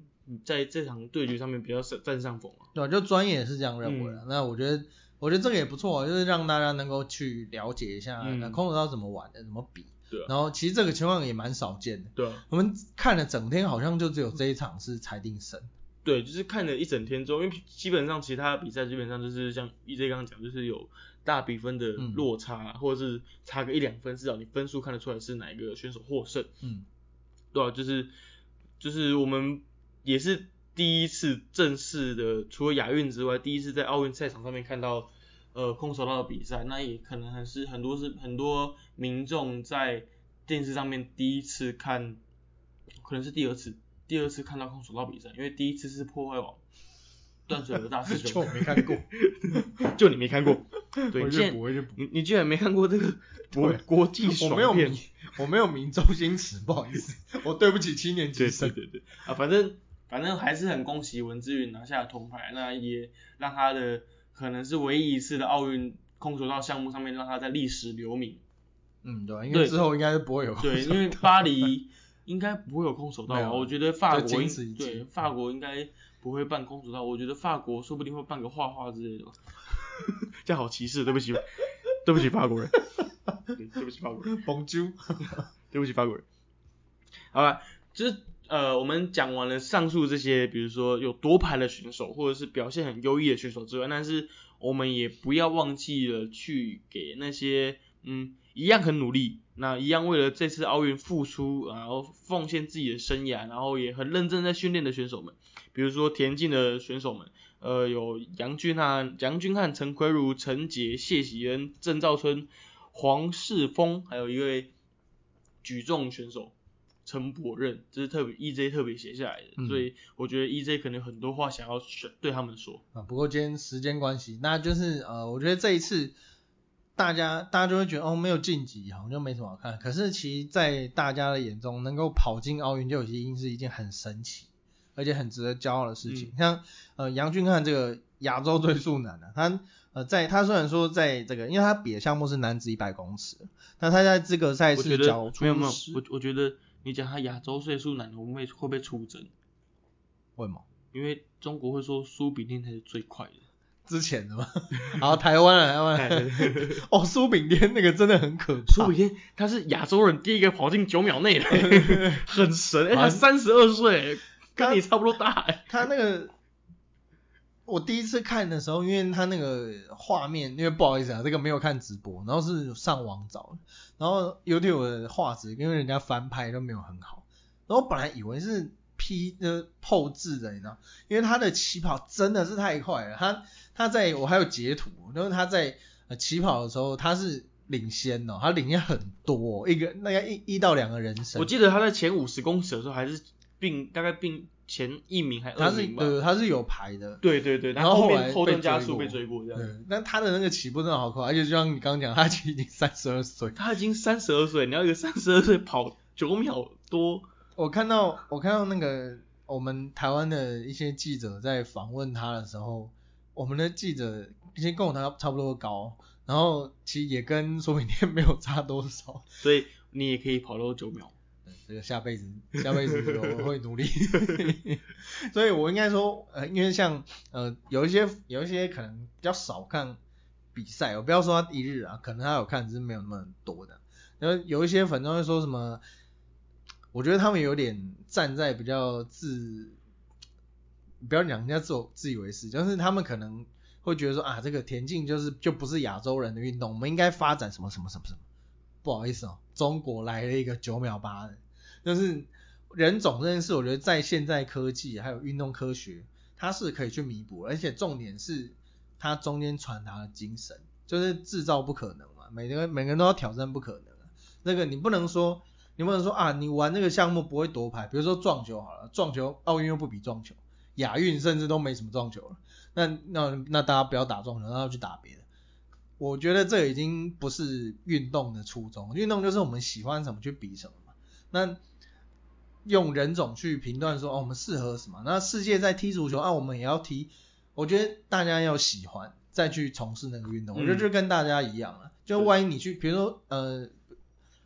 在这场对决上面比较占占上风啊，对就专业是这样认为的。那我觉得，我觉得这个也不错，就是让大家能够去了解一下那空手道怎么玩的，怎么比。对。然后其实这个情况也蛮少见的。对。我们看了整天，好像就只有这一场是裁定胜。对，就是看了一整天之后，因为基本上其他比赛基本上就是像 EJ 刚刚讲，就是有大比分的落差，或者是差个一两分，至少你分数看得出来是哪一个选手获胜。嗯。对啊，就是就是我们。也是第一次正式的，除了亚运之外，第一次在奥运赛场上面看到呃空手道的比赛，那也可能还是很多是很多民众在电视上面第一次看，可能是第二次，第二次看到空手道比赛，因为第一次是破坏王断水的大师兄，就没看过，就你没看过，对，你你居然没看过这个国国际爽片，我没有名周星驰，不好意思，我对不起七年级生，对对对啊，反正。反正还是很恭喜文志云拿下铜牌，那也让他的可能是唯一一次的奥运空手道项目上面让他在历史留名。嗯，对，因为之后应该是不会有。对，因为巴黎应该不会有空手道，我觉得法国对法国应该不会办空手道，我觉得法国说不定会办个画画之类的。这样好歧视，对不起，对不起法国人，对不起法国人，Bonjour，对不起法国人。好吧，就是。呃，我们讲完了上述这些，比如说有夺牌的选手，或者是表现很优异的选手之外，但是我们也不要忘记了去给那些嗯一样很努力，那一样为了这次奥运付出，然后奉献自己的生涯，然后也很认真在训练的选手们，比如说田径的选手们，呃，有杨俊汉、杨俊汉、陈奎如、陈杰、谢喜恩、郑兆春、黄世峰，还有一位举重选手。陈伯任，这是特别 EJ 特别写下来的，所以我觉得 EJ 可能很多话想要对他们说啊。不过今天时间关系，那就是呃，我觉得这一次大家大家就会觉得哦，没有晋级好像就没什么好看。可是其实，在大家的眼中，能够跑进奥运就已经是一件很神奇，而且很值得骄傲的事情。像呃杨俊汉这个亚洲最速男的，他呃在他虽然说在这个，因为他比的项目是男子一百公尺，那他在资格赛是脚出没有没有，我我觉得。你讲他亚洲岁数男的，我们会会被出征？为什么？因为中国会说苏炳添才是最快的。之前的吗？好，台湾啊，台湾。哦，苏炳添那个真的很可怕。苏炳添他是亚洲人第一个跑进九秒内的，很神。他三十二岁，跟你差不多大。他那个。我第一次看的时候，因为他那个画面，因为不好意思啊，这个没有看直播，然后是上网找，然后 YouTube 的画质，因为人家翻拍都没有很好，然后本来以为是 P 呃后置的，你知道，因为他的起跑真的是太快了，他他在我还有截图，然后他在呃起跑的时候他是领先哦，他领先很多，一个大概一一到两个人身。我记得他在前五十公尺的时候还是并大概并前一名还他是二名吧。对，他是有排的。对对对，然后后面后被段加速过被追过这样。对，但他的那个起步真的好快，而且就像你刚刚讲，他其实已经三十二岁。他已经三十二岁，你要一个三十二岁跑九秒多，我看到我看到那个我们台湾的一些记者在访问他的时候，我们的记者其实跟我他差不多高，然后其实也跟说明天没有差多少。所以你也可以跑到九秒。这个下辈子，下辈子我会努力。所以我应该说，呃，因为像呃有一些有一些可能比较少看比赛，我不要说他一日啊，可能他有看，只是没有那么多的。然后有一些粉丝会说什么，我觉得他们有点站在比较自，不要讲人家自我自以为是，就是他们可能会觉得说啊，这个田径就是就不是亚洲人的运动，我们应该发展什么什么什么什么。不好意思哦，中国来了一个九秒八的，就是人种这件事，我觉得在现在科技还有运动科学，它是可以去弥补，而且重点是它中间传达的精神，就是制造不可能嘛，每个每个人都要挑战不可能啊，那个你不能说你不能说啊，你玩那个项目不会夺牌，比如说撞球好了，撞球奥运又不比撞球，亚运甚至都没什么撞球了，那那那大家不要打撞球，那要去打别的。我觉得这已经不是运动的初衷，运动就是我们喜欢什么去比什么嘛。那用人种去评断说哦，我们适合什么？那世界在踢足球啊，我们也要踢。我觉得大家要喜欢再去从事那个运动，嗯我觉得就跟大家一样了。就万一你去，比如说呃，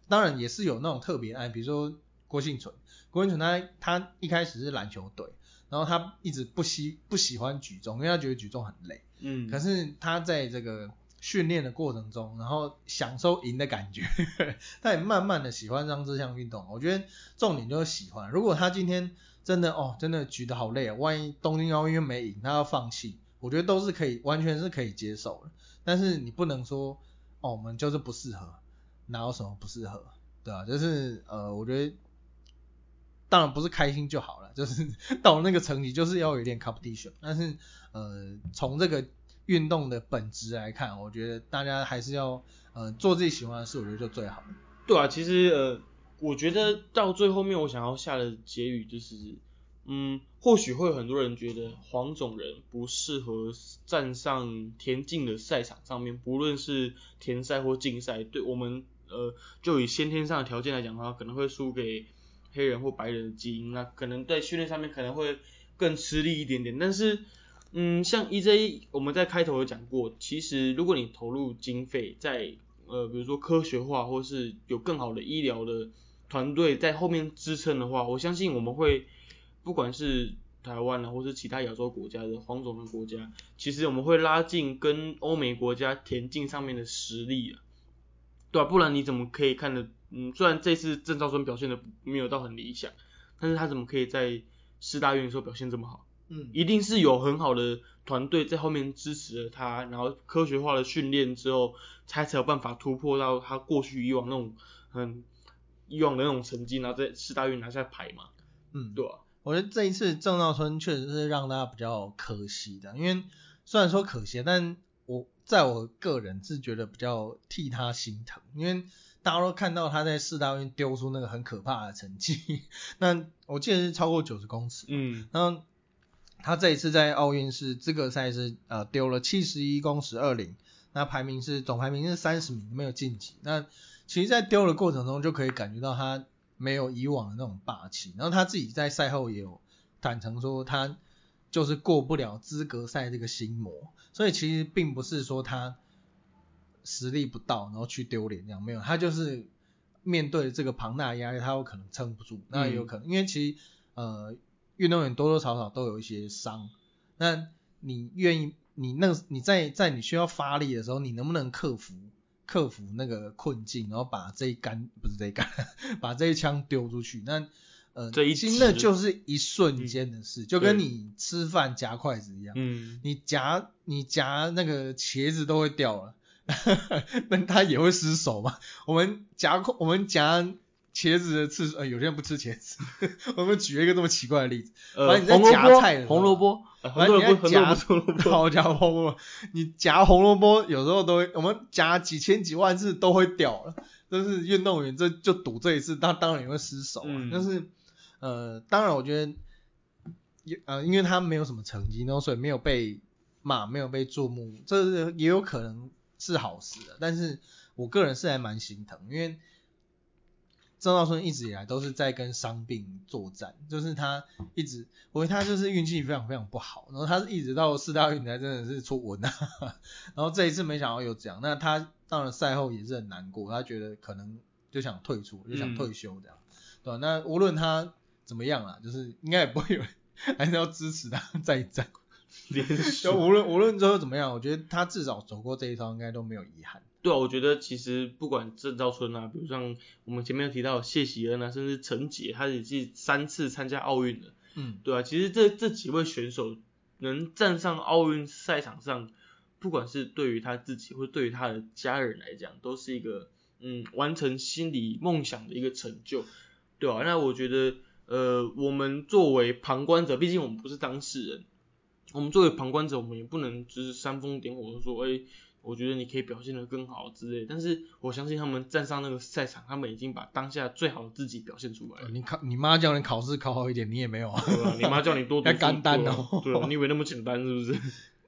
当然也是有那种特别爱，比如说郭幸存，郭幸存他他一开始是篮球队，然后他一直不喜不喜欢举重，因为他觉得举重很累。嗯，可是他在这个训练的过程中，然后享受赢的感觉，他也慢慢的喜欢上这项运动。我觉得重点就是喜欢。如果他今天真的哦，真的举得好累啊，万一东京奥运没赢，他要放弃，我觉得都是可以，完全是可以接受的。但是你不能说哦，我们就是不适合，哪有什么不适合，对吧、就是呃，我觉得。当然不是开心就好了，就是 到那个层级，就是要有点 competition。但是，呃，从这个运动的本质来看，我觉得大家还是要呃做自己喜欢的事，我觉得就最好。对啊，其实呃，我觉得到最后面我想要下的结语就是，嗯，或许会有很多人觉得黄种人不适合站上田径的赛场上面，不论是田赛或竞赛，对我们呃，就以先天上的条件来讲的话，可能会输给黑人或白人的基因，那可能在训练上面可能会更吃力一点点，但是。嗯，像 EJ 我们在开头有讲过，其实如果你投入经费在呃，比如说科学化，或是有更好的医疗的团队在后面支撑的话，我相信我们会，不管是台湾啊，或是其他亚洲国家的黄种人国家，其实我们会拉近跟欧美国家田径上面的实力啊，对啊，不然你怎么可以看得，嗯，虽然这次郑兆春表现的没有到很理想，但是他怎么可以在四大运的时候表现这么好？嗯。一定是有很好的团队在后面支持了他，然后科学化的训练之后，才才有办法突破到他过去以往那种很以往的那种成绩，然后在四大运拿下牌嘛，嗯，对啊，我觉得这一次郑道春确实是让大家比较可惜的，因为虽然说可惜，但我在我个人是觉得比较替他心疼，因为大家都看到他在四大运丢出那个很可怕的成绩，那我记得是超过九十公尺，嗯。然后他这一次在奥运是资格赛是呃丢了七十一公十二零，那排名是总排名是三十名，没有晋级。那其实，在丢的过程中就可以感觉到他没有以往的那种霸气。然后他自己在赛后也有坦诚说，他就是过不了资格赛这个心魔。所以其实并不是说他实力不到，然后去丢脸这样，没有，他就是面对这个庞大的压力，他有可能撑不住，那也有可能，因为其实呃运动员多多少少都有一些伤，那你愿意，你那你在在你需要发力的时候，你能不能克服克服那个困境，然后把这一杆不是这一杆，把这一枪丢出去？那呃，这一其实那就是一瞬间的事，就跟你吃饭夹筷子一样，嗯，你夹你夹那个茄子都会掉了，那它也会失手嘛。我们夹筷我们夹茄子的次数，呃，有些人不吃茄子。我们举了一个这么奇怪的例子，呃，反正你在夹菜红萝卜，反正你在夹红萝卜。好夹红萝卜，你夹红萝卜有时候都会，我们夹几千几万次都会掉了。但是运动员这就赌这一次，他当然也会失手啊。嗯但是呃，当然我觉得，也呃，因为他没有什么成绩，然后所以没有被骂，没有被注目，这是也有可能是好事的。但是我个人是还蛮心疼，因为郑道春一直以来都是在跟伤病作战，就是他一直，我觉得他就是运气非常非常不好，然后他是一直到四大运才真的是出文啊，然后这一次没想到有这样，那他当然赛后也是很难过，他觉得可能就想退出，就想退休这样，对吧、那无论他怎么样啊，就是应该也不会有人还是要支持他再战，就无论无论最后怎么样，我觉得他至少走过这一遭，应该都没有遗憾。对啊，我觉得其实不管郑兆春啊，比如像我们前面提到的谢喜恩啊，甚至陈杰，他也是三次参加奥运的，嗯，对啊，其实这这几位选手能站上奥运赛场上，不管是对于他自己或对于他的家人来讲，都是一个嗯完成心理梦想的一个成就，对啊，那我觉得呃，我们作为旁观者，毕竟我们不是当事人，我们作为旁观者，我们也不能就是煽风点火地说，哎、我觉得你可以表现得更好之类，但是我相信他们站上那个赛场，他们已经把当下最好的自己表现出来了。呃你考你妈叫你考试考好一点，你也没有啊。对吧？你妈叫你多 读干单哦对啊，你以为那么简单是不是？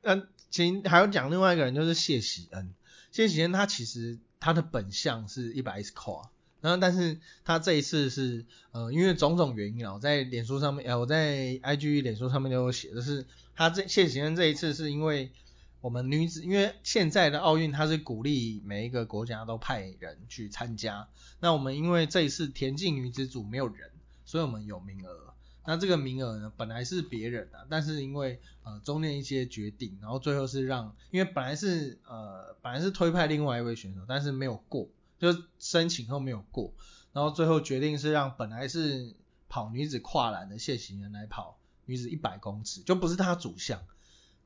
那其实还有讲另外一个人，就是谢喜恩。谢喜恩他其实他的本相是一百一十扣啊，然后但是他这一次是呃因为种种原因啊，我在脸书上面呃我在 IG 脸书上面都有写，就是他这谢喜恩这一次是因为我们女子，因为现在的奥运它是鼓励每一个国家都派人去参加，那我们因为这一次田径女子组没有人，所以我们有名额。那这个名额呢，本来是别人的、但是因为呃中间一些决定，然后最后是让，因为本来是呃本来是推派另外一位选手，但是没有过，就申请后没有过，然后最后决定是让本来是跑女子跨栏的谢行人来跑女子一百公尺，就不是他主项。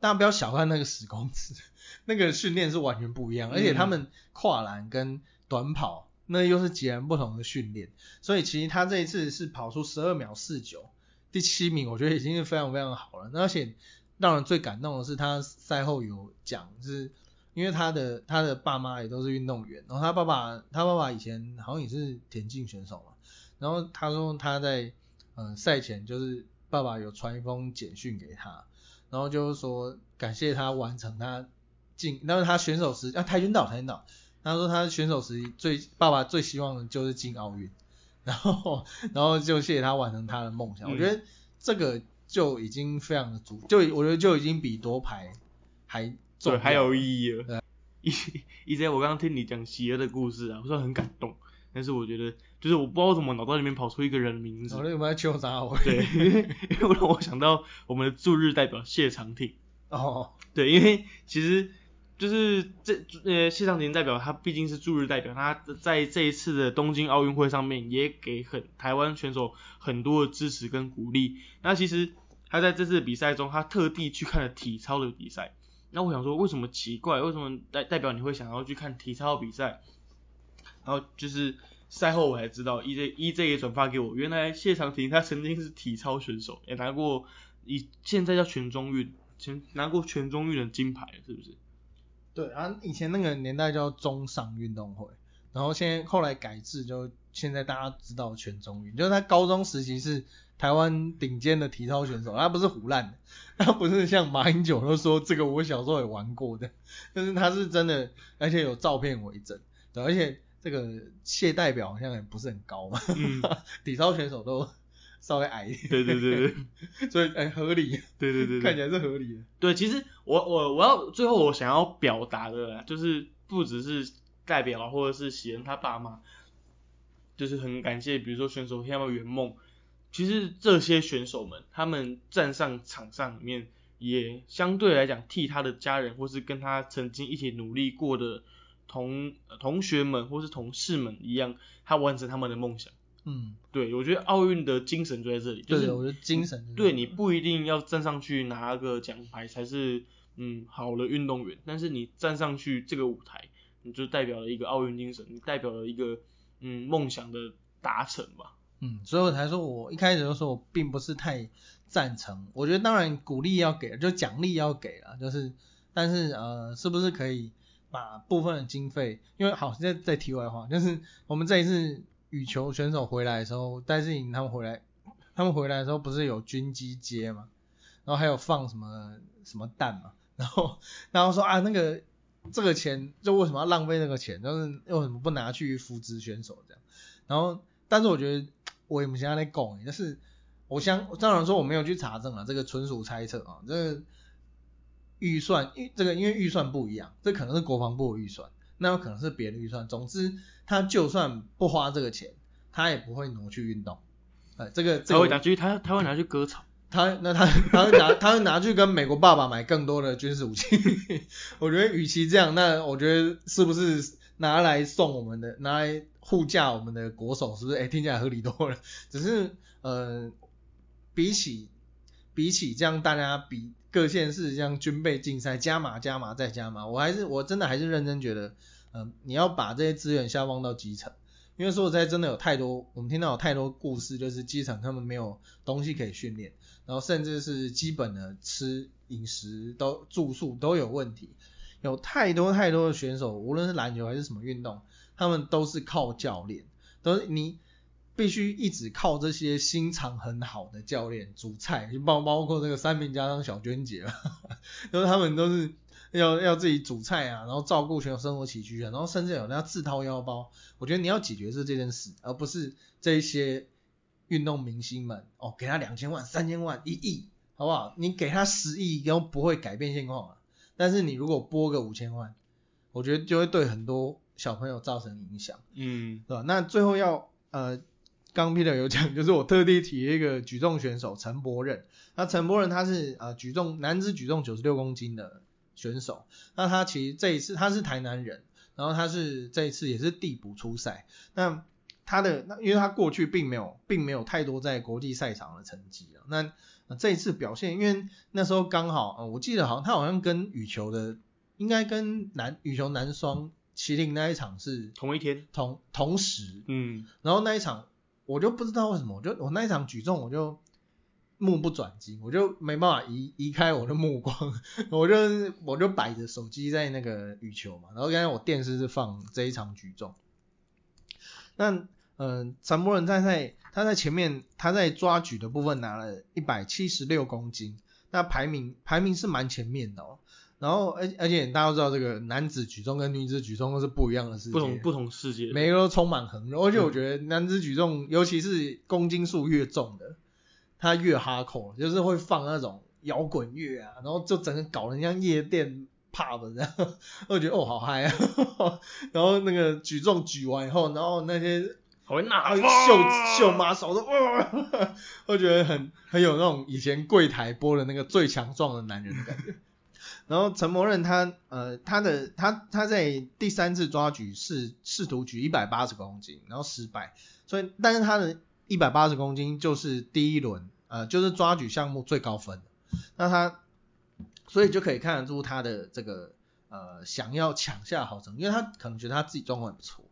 大家不要小看那个十公尺，那个训练是完全不一样，而且他们跨栏跟短跑那又是截然不同的训练，所以其实他这一次是跑出十二秒四九，第七名，我觉得已经是非常非常好了。而且让人最感动的是，他赛后有讲，就是因为他的他的爸妈也都是运动员，然后他爸爸他爸爸以前好像也是田径选手嘛，然后他说他在呃赛前就是爸爸有传一封简讯给他，然后就是说感谢他完成他进，那是他选手时啊跆拳道跆拳道，他说他选手时最爸爸最希望的就是进奥运，然后然后就谢谢他完成他的梦想，嗯我觉得这个就已经非常的足，就我觉得就已经比夺牌还重对，还有意义了。一一直我刚刚听你讲喜儿的故事啊，我说很感动，但是我觉得就是我不知道怎么脑袋里面跑出一个人的名字我，那有没有求啥我？对，因为让我想到我们的驻日代表谢长廷，哦，对，因为其实就是这呃谢长廷代表他毕竟是驻日代表，他在这一次的东京奥运会上面也给很台湾选手很多的支持跟鼓励。那其实他在这次的比赛中，他特地去看了体操的比赛。那我想说，为什么奇怪？为什么代代表你会想要去看体操比赛？然后就是赛后我才知道，EJ EJ 也转发给我，原来谢长廷他曾经是体操选手，也拿过以现在叫全中运，全拿过全中运的金牌，是不是？对啊，以前那个年代叫中上运动会，然后现在后来改制，就现在大家知道全中运，就是他高中时期是台湾顶尖的体操选手，他不是胡乱的，他不是像马英九都说这个我小时候也玩过的，但是他是真的，而且有照片为证，对，而且这个谢代表好像也不是很高嘛，嗯，体操选手都稍微矮一点，对对对对。所以哎合理，对对对对，看起来是合理的，对，其实我我我要最后我想要表达的啊，就是不只是代表啊或者是喜恩他爸妈，就是很感谢，比如说选手替他们圆梦。其实这些选手们，他们站上场上里面，也相对来讲替他的家人或是跟他曾经一起努力过的同呃同学们或是同事们一样，他完成他们的梦想。嗯，对我觉得奥运的精神就在这里，就是对，我觉得精神对你不一定要站上去拿个奖牌才是嗯好的运动员，但是你站上去这个舞台，你就代表了一个奥运精神，你代表了一个嗯梦想的达成吧。嗯，所以我才说我一开始就说我并不是太赞成，我觉得当然鼓励要给，就奖励要给了，就是但是呃，是不是可以把部分的经费，因为好，现在在题外话，就是我们这一次羽球选手回来的时候，戴志颖他们回来，他们回来的时候不是有军机接嘛，然后还有放什么什么弹嘛，然后然后说啊那个这个钱就为什么要浪费那个钱，就是为什么不拿去扶植选手这样，然后但是我觉得。我们现在在讲，但是我相当然说我没有去查证啊，这个纯属猜测啊。这个预算，预这个因为预算不一样，这可能是国防部的预算，那有可能是别的预算。总之，他就算不花这个钱，他也不会挪去运动。哎，这个他会拿去，他他会拿去割草。他那他他会拿他会拿去跟美国爸爸买更多的军事武器。我觉得与其这样，那我觉得是不是拿来送我们的，拿来。护驾我们的国手是不是？哎，听起来合理多了。只是呃，比起比起这样大家比各县市这样军备竞赛加码加码再加码，我还是我真的还是认真觉得，嗯，你要把这些资源下放到基层，因为说实在真的有太多我们听到有太多故事，就是基层他们没有东西可以训练，然后甚至是基本的吃饮食都住宿都有问题，有太多太多的选手，无论是篮球还是什么运动。他们都是靠教练，都是你必须一直靠这些心肠很好的教练煮菜，就包包括这个三名家长小娟姐，就是他们都是要要自己煮菜啊，然后照顾选手生活起居啊，然后甚至有人要自掏腰包。我觉得你要解决是这件事，而不是这些运动明星们哦，给他两千万、三千万、一亿，好不好？你给他十亿，都不会改变现况啊。但是你如果拨个五千万，我觉得就会对很多。小朋友造成影响，嗯，对吧？那最后要呃，刚 Peter 有讲，就是我特地提了一个举重选手陈柏任。那陈柏任他是呃举重男子举重九十六公斤的选手。那他其实这一次他是台南人，然后他是这一次也是递补出赛。那他的那因为他过去并没有并没有太多在国际赛场的成绩啊。那这一次表现，因为那时候刚好我记得好像他好像跟羽球的应该跟男羽球男双。麒麟那一场是同一天，同同时，嗯，然后那一场我就不知道为什么，我就我那一场举重我就目不转睛，我就没办法移移开我的目光，我就我就摆着手机在那个羽球嘛，然后刚才我电视是放这一场举重，那嗯，陈博仁在在他在前面他在抓举的部分拿了一百七十六公斤，那排名排名是蛮前面的哦。然后，而而且大家都知道，这个男子举重跟女子举重都是不一样的世界，不同不同世界，每个都充满横肉。而且我觉得男子举重，尤其是公斤数越重的，他越哈口，就是会放那种摇滚乐啊，然后就整个搞得像夜店 pub 这样，我觉得哦好嗨啊。然后那个举重举完以后，然后那些好拿秀秀妈手都哇，我觉得很很有那种以前柜台播的那个最强壮的男人的感觉。然后陈柏任他呃他的他他在第三次抓举试试图举一百八十公斤，然后失败，所以但是他的一百八十公斤就是第一轮呃就是抓举项目最高分，那他所以就可以看得出他的这个呃想要抢下好成绩，因为他可能觉得他自己状况也不错，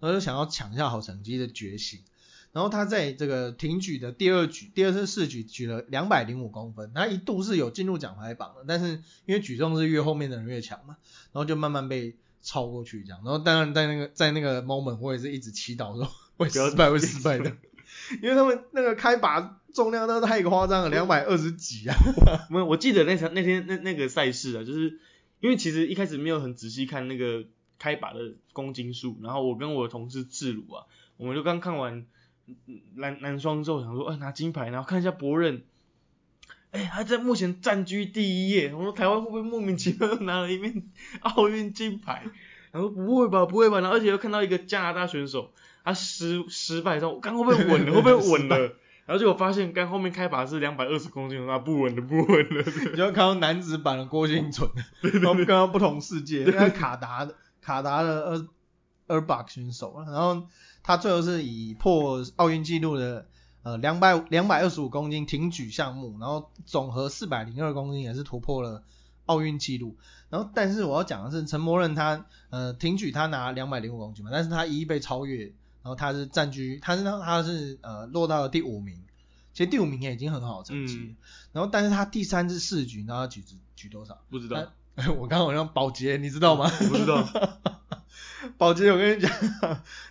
然后就想要抢下好成绩的决心。然后他在这个挺举的第二举，第二次试举举了两百零五公分，他一度是有进入奖牌榜的，但是因为举重是越后面的人越强嘛，然后就慢慢被超过去这样。然后当然在那个在那个 moment 我也是一直祈祷说会失败会失败的，因为他们那个开把重量都太夸张了，两百二十几啊。没有，我记得那场那天那那个赛事啊，就是因为其实一开始没有很仔细看那个开把的公斤数，然后我跟我的同事智鲁啊，我们就刚看完。男男双之后想说，哎，拿金牌，然后看一下博刃，哎，他在目前占居第一页。我说台湾会不会莫名其妙拿了一面奥运金牌？然后不会吧，不会吧。然后而且又看到一个加拿大选手，他失失败之后，刚会不会稳了？会不会稳了？然后结果发现，刚后面开把是两百二十公斤，那不稳了，不稳了。你就看到男子版的郭婞淳，他们看到不同世界，那卡达的卡达的二二把选手，然后。他最后是以破奥运纪录的呃两百两百二十五公斤挺举项目，然后总和四百零二公斤也是突破了奥运纪录。然后但是我要讲的是陈柏任他呃挺举他拿两百零五公斤嘛，但是他一被超越，然后他是占据，他是他是呃落到了第五名，其实第五名也已经很好的成绩然后但是他第三次试举，你知道他举举多少？不知道，他 我刚刚好像保洁，你知道吗？我不知道，保洁，我跟你讲，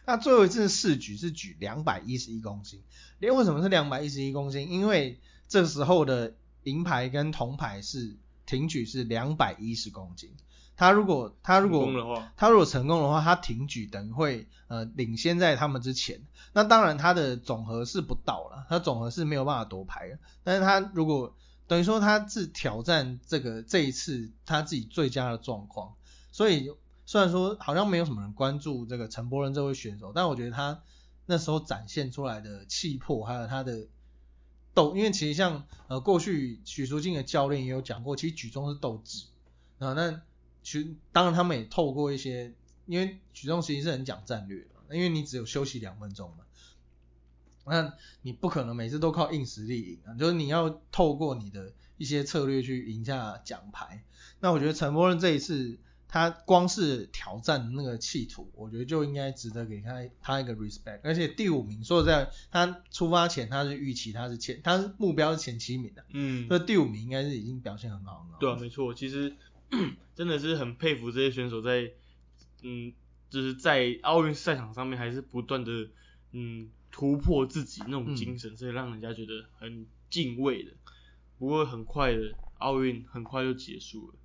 他最后一次试举是举两百一十一公斤。连为什么是两百一十一公斤？因为这时候的银牌跟铜牌是挺举是两百一十公斤。他如果他如果，他如果成功的话，他挺举等于会呃领先在他们之前。那当然他的总和是不到了，他总和是没有办法夺牌的。但是他如果等于说他是挑战这个这一次他自己最佳的状况，所以虽然说好像没有什么人关注这个陈柏仁这位选手，但我觉得他那时候展现出来的气魄，还有他的斗，因为其实像呃过去许淑净的教练也有讲过，其实举重是斗志啊，那其当然他们也透过一些，因为举重其实是很讲战略的，因为你只有休息两分钟嘛。那你不可能每次都靠硬实力赢啊，就是你要透过你的一些策略去赢下奖牌。那我觉得陈柏仁这一次他光是挑战那个企图，我觉得就应该值得给他他一个 respect。而且第五名，说实在，他出发前他是预期他是前，他是目标是前七名的，嗯，所以第五名应该是已经表现很好了。对啊，没错，其实 真的是很佩服这些选手在，嗯，就是在奥运赛场上面还是不断的，嗯，突破自己那种精神，所以让人家觉得很敬畏的。不过很快的，奥运很快就结束了，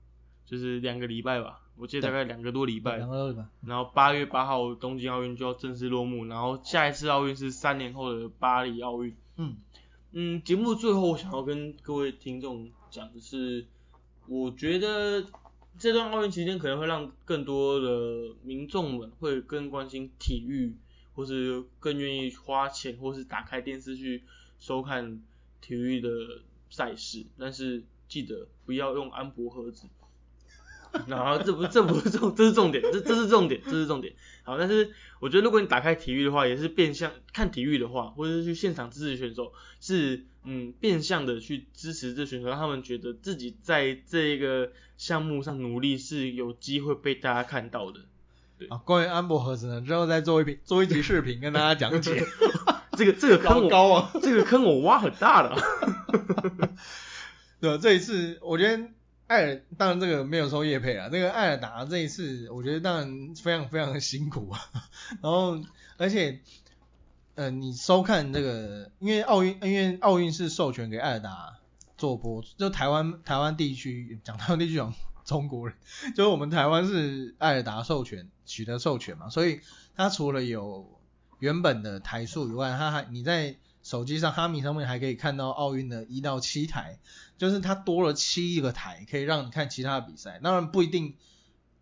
就是两个礼拜吧，我记得大概两个多礼拜两。个多礼拜？然后八月八号东京奥运就要正式落幕，然后下一次奥运是三年后的巴黎奥运。嗯嗯，节目最后我想要跟各位听众讲的是，我觉得这段奥运期间可能会让更多的民众们会更关心体育，或是更愿意花钱，或是打开电视去收看体育的赛事。但是记得不要用安博盒子。然后这不这不是重，这是重点，这这是重点，这是重点。好，但是我觉得如果你打开体育的话，也是变相看体育的话，或者是去现场支持选手，是嗯变相的去支持这选手，让他们觉得自己在这个项目上努力是有机会被大家看到的。啊，关于安博盒子呢，之后再做一篇做一集视频跟大家讲解。这个这个坑我高啊！这个坑我挖很大的啊、对啊，这一次我觉得艾尔当然这个没有收叶配啊，这个艾尔达这一次我觉得当然非常非常的辛苦啊，然后而且呃你收看这个，因为奥运因为奥运是授权给艾尔达做播，就台湾台湾地区讲台湾地区讲中国人，就是我们台湾是艾尔达授权取得授权嘛，所以它除了有原本的台数以外，它还你在手机上哈米上面还可以看到奥运的一到七台，就是它多了七个台，可以让你看其他的比赛。当然不一定，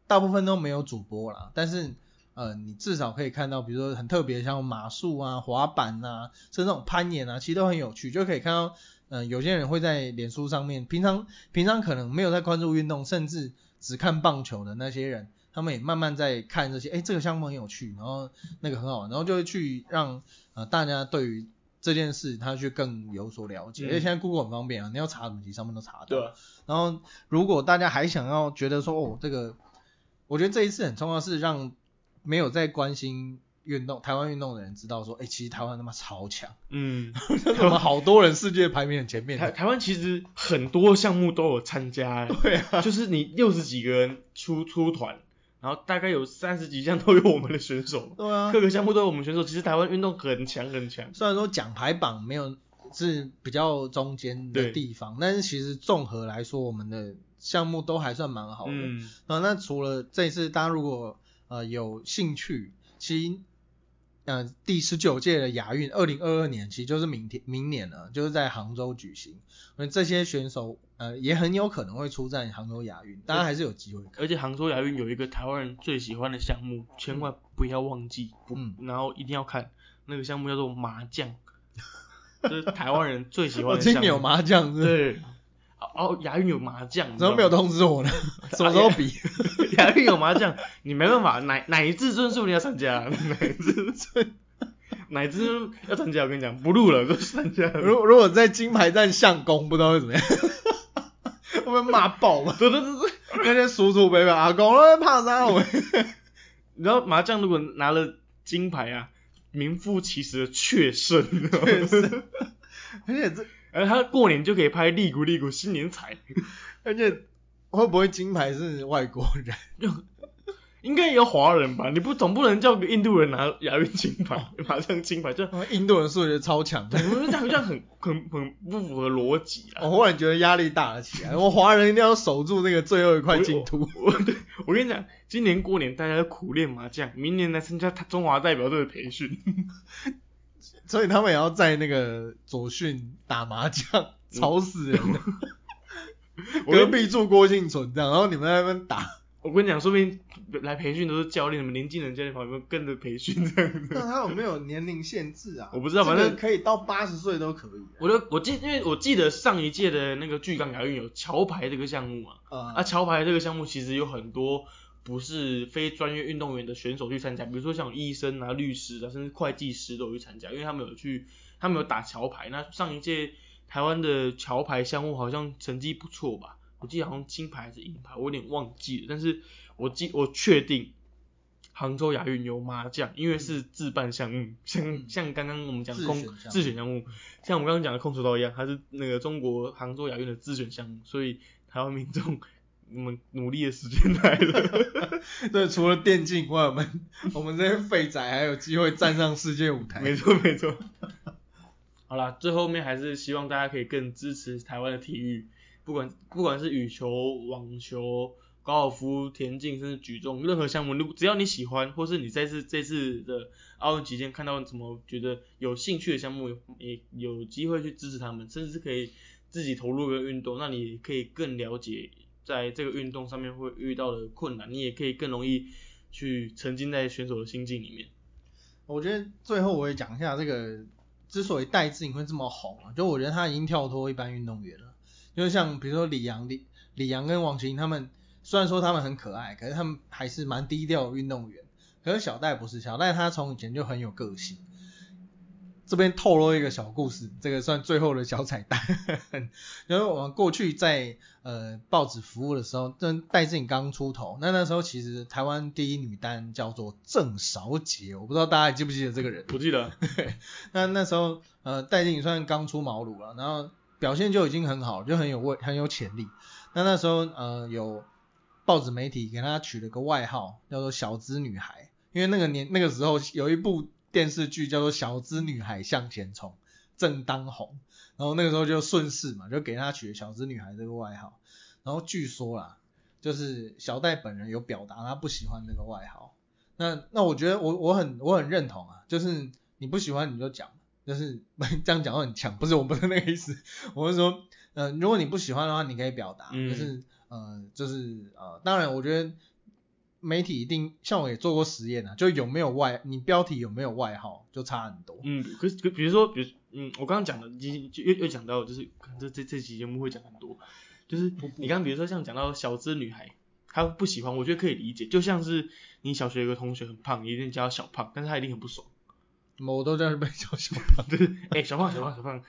大部分都没有主播啦，但是呃，你至少可以看到，比如说很特别，像马术啊、滑板啊，甚至那种攀岩啊，其实都很有趣，就可以看到，呃，有些人会在脸书上面，平常平常可能没有在关注运动，甚至只看棒球的那些人，他们也慢慢在看这些，哎，这个项目很有趣，然后那个很好玩，然后就会去让呃大家对于这件事他去更有所了解，嗯。而且现在 Google 很方便啊，你要查什么题上面都查得到。对啊，然后如果大家还想要觉得说哦这个，我觉得这一次很重要是让没有在关心运动台湾运动的人知道说，哎，其实台湾他妈超强，嗯，我们好多人世界排名很前面。台台湾其实很多项目都有参加，对啊，就是你六十几个人出出团，然后大概有三十几项都有我们的选手，对啊，各个项目都有我们选手。其实台湾运动很强很强。虽然说奖牌榜没有是比较中间的地方，但是其实综合来说，我们的项目都还算蛮好的。嗯，啊，那除了这一次，大家如果呃有兴趣，其实呃第十九届的亚运，二零二二年其实就是明天明年了，就是在杭州举行。那这些选手呃也很有可能会出战杭州亚运，大家还是有机会。而且杭州亚运有一个台湾人最喜欢的项目，千万不要忘记，嗯然后一定要看那个项目叫做麻将，这是台湾人最喜欢的项目。今年有麻将是，对，哦，亚运有麻将，怎么没有通知我呢？什么时候比？亚运有麻将，你没办法，哪哪一至尊说你要参加，乃至尊，乃至尊要参加，我跟你讲，不录了，都参加了。如如果在金牌站相公，不知道会怎么样，会不会骂爆嘛？对对对对，那些叔叔伯伯阿公，那怕啥我？你知道麻将如果拿了金牌啊，名副其实的确胜，确实，而且这而他过年就可以拍利古利古新年彩，而且会不会金牌是外国人？应该也有华人吧？你不总不能叫个印度人拿亚运金牌，麻将金牌，就印度人数学超强，我觉得这样这样很很很不符合逻辑啊！我忽然觉得压力大了起来，我华人一定要守住那个最后一块净土。我对我跟你讲，今年过年大家苦练麻将，明年来参加他中华代表队的培训，所以他们也要在那个左训打麻将，吵死人了。隔壁住郭庆存这样，然后你们在那边打。我跟你讲，说不定来培训都是教练，什么年轻人教练旁边跟着培训这样子。那他有没有年龄限制啊？我不知道，反正可以到八十岁都可以。我就我记，因为我记得上一届的那个巨港亚运有桥牌这个项目嘛，啊，桥牌这个项目其实有很多不是非专业运动员的选手去参加，比如说像医生啊、律师啊，甚至会计师都有去参加，因为他们有去，他们有打桥牌。那上一届台湾的桥牌项目好像成绩不错吧？我记得好像金牌还是银牌，我有点忘记了。但是我记我确定杭州亚运有麻将，因为是自办项目，像像刚刚我们讲的空自选项目，像我们刚刚讲的空手道一样，它是那个中国杭州亚运的自选项目，所以台湾民众我们努力的时间来了。对，除了电竞以外，我们我们这些废仔还有机会站上世界舞台。没错没错。好啦，最后面还是希望大家可以更支持台湾的体育。不管不管是羽球、网球、高尔夫、田径，甚至举重，任何项目，如只要你喜欢，或是你在这这次的奥运期间看到什么觉得有兴趣的项目，也有机会去支持他们，甚至是可以自己投入一个运动，那你可以更了解在这个运动上面会遇到的困难，你也可以更容易去沉浸在选手的心境里面。我觉得最后我也讲一下这个，之所以戴志颖会这么红啊，就我觉得他已经跳脱一般运动员了。就像比如说李阳、李李阳跟王琴他们，虽然说他们很可爱，可是他们还是蛮低调的运动员。可是小戴不是，小戴他从以前就很有个性。这边透露一个小故事，这个算最后的小彩蛋。因为我们过去在呃报纸服务的时候，这戴志颖刚出头，那那时候其实台湾第一女单叫做郑少杰，我不知道大家还记不记得这个人？不记得。那那时候呃戴志颖算刚出茅庐了，然后。表现就已经很好，就很有味，很有潜力。那那时候，呃，有报纸媒体给她取了个外号，叫做“小资女孩”，因为那个年那个时候有一部电视剧叫做《小资女孩向前冲》，正当红。然后那个时候就顺势嘛，就给她取了“小资女孩”这个外号。然后据说啦，就是小戴本人有表达他不喜欢这个外号。那那我觉得我我很我很认同啊，就是你不喜欢你就讲。就是 这样讲话很强，不是我不是那个意思，我是说，呃，如果你不喜欢的话，你可以表达，就是呃，就是呃，当然我觉得媒体一定像我也做过实验啊，就有没有外，你标题有没有外号就差很多。嗯，可是比如说，比如嗯，我刚刚讲的，就又又讲到，就是可能这这这期节目会讲很多，就是你刚刚比如说像讲到小资女孩，她不喜欢，我觉得可以理解，就像是你小学有个同学很胖，你一定叫她小胖，但是她一定很不爽。我都在被叫小胖，对，哎，小胖，小胖，小胖，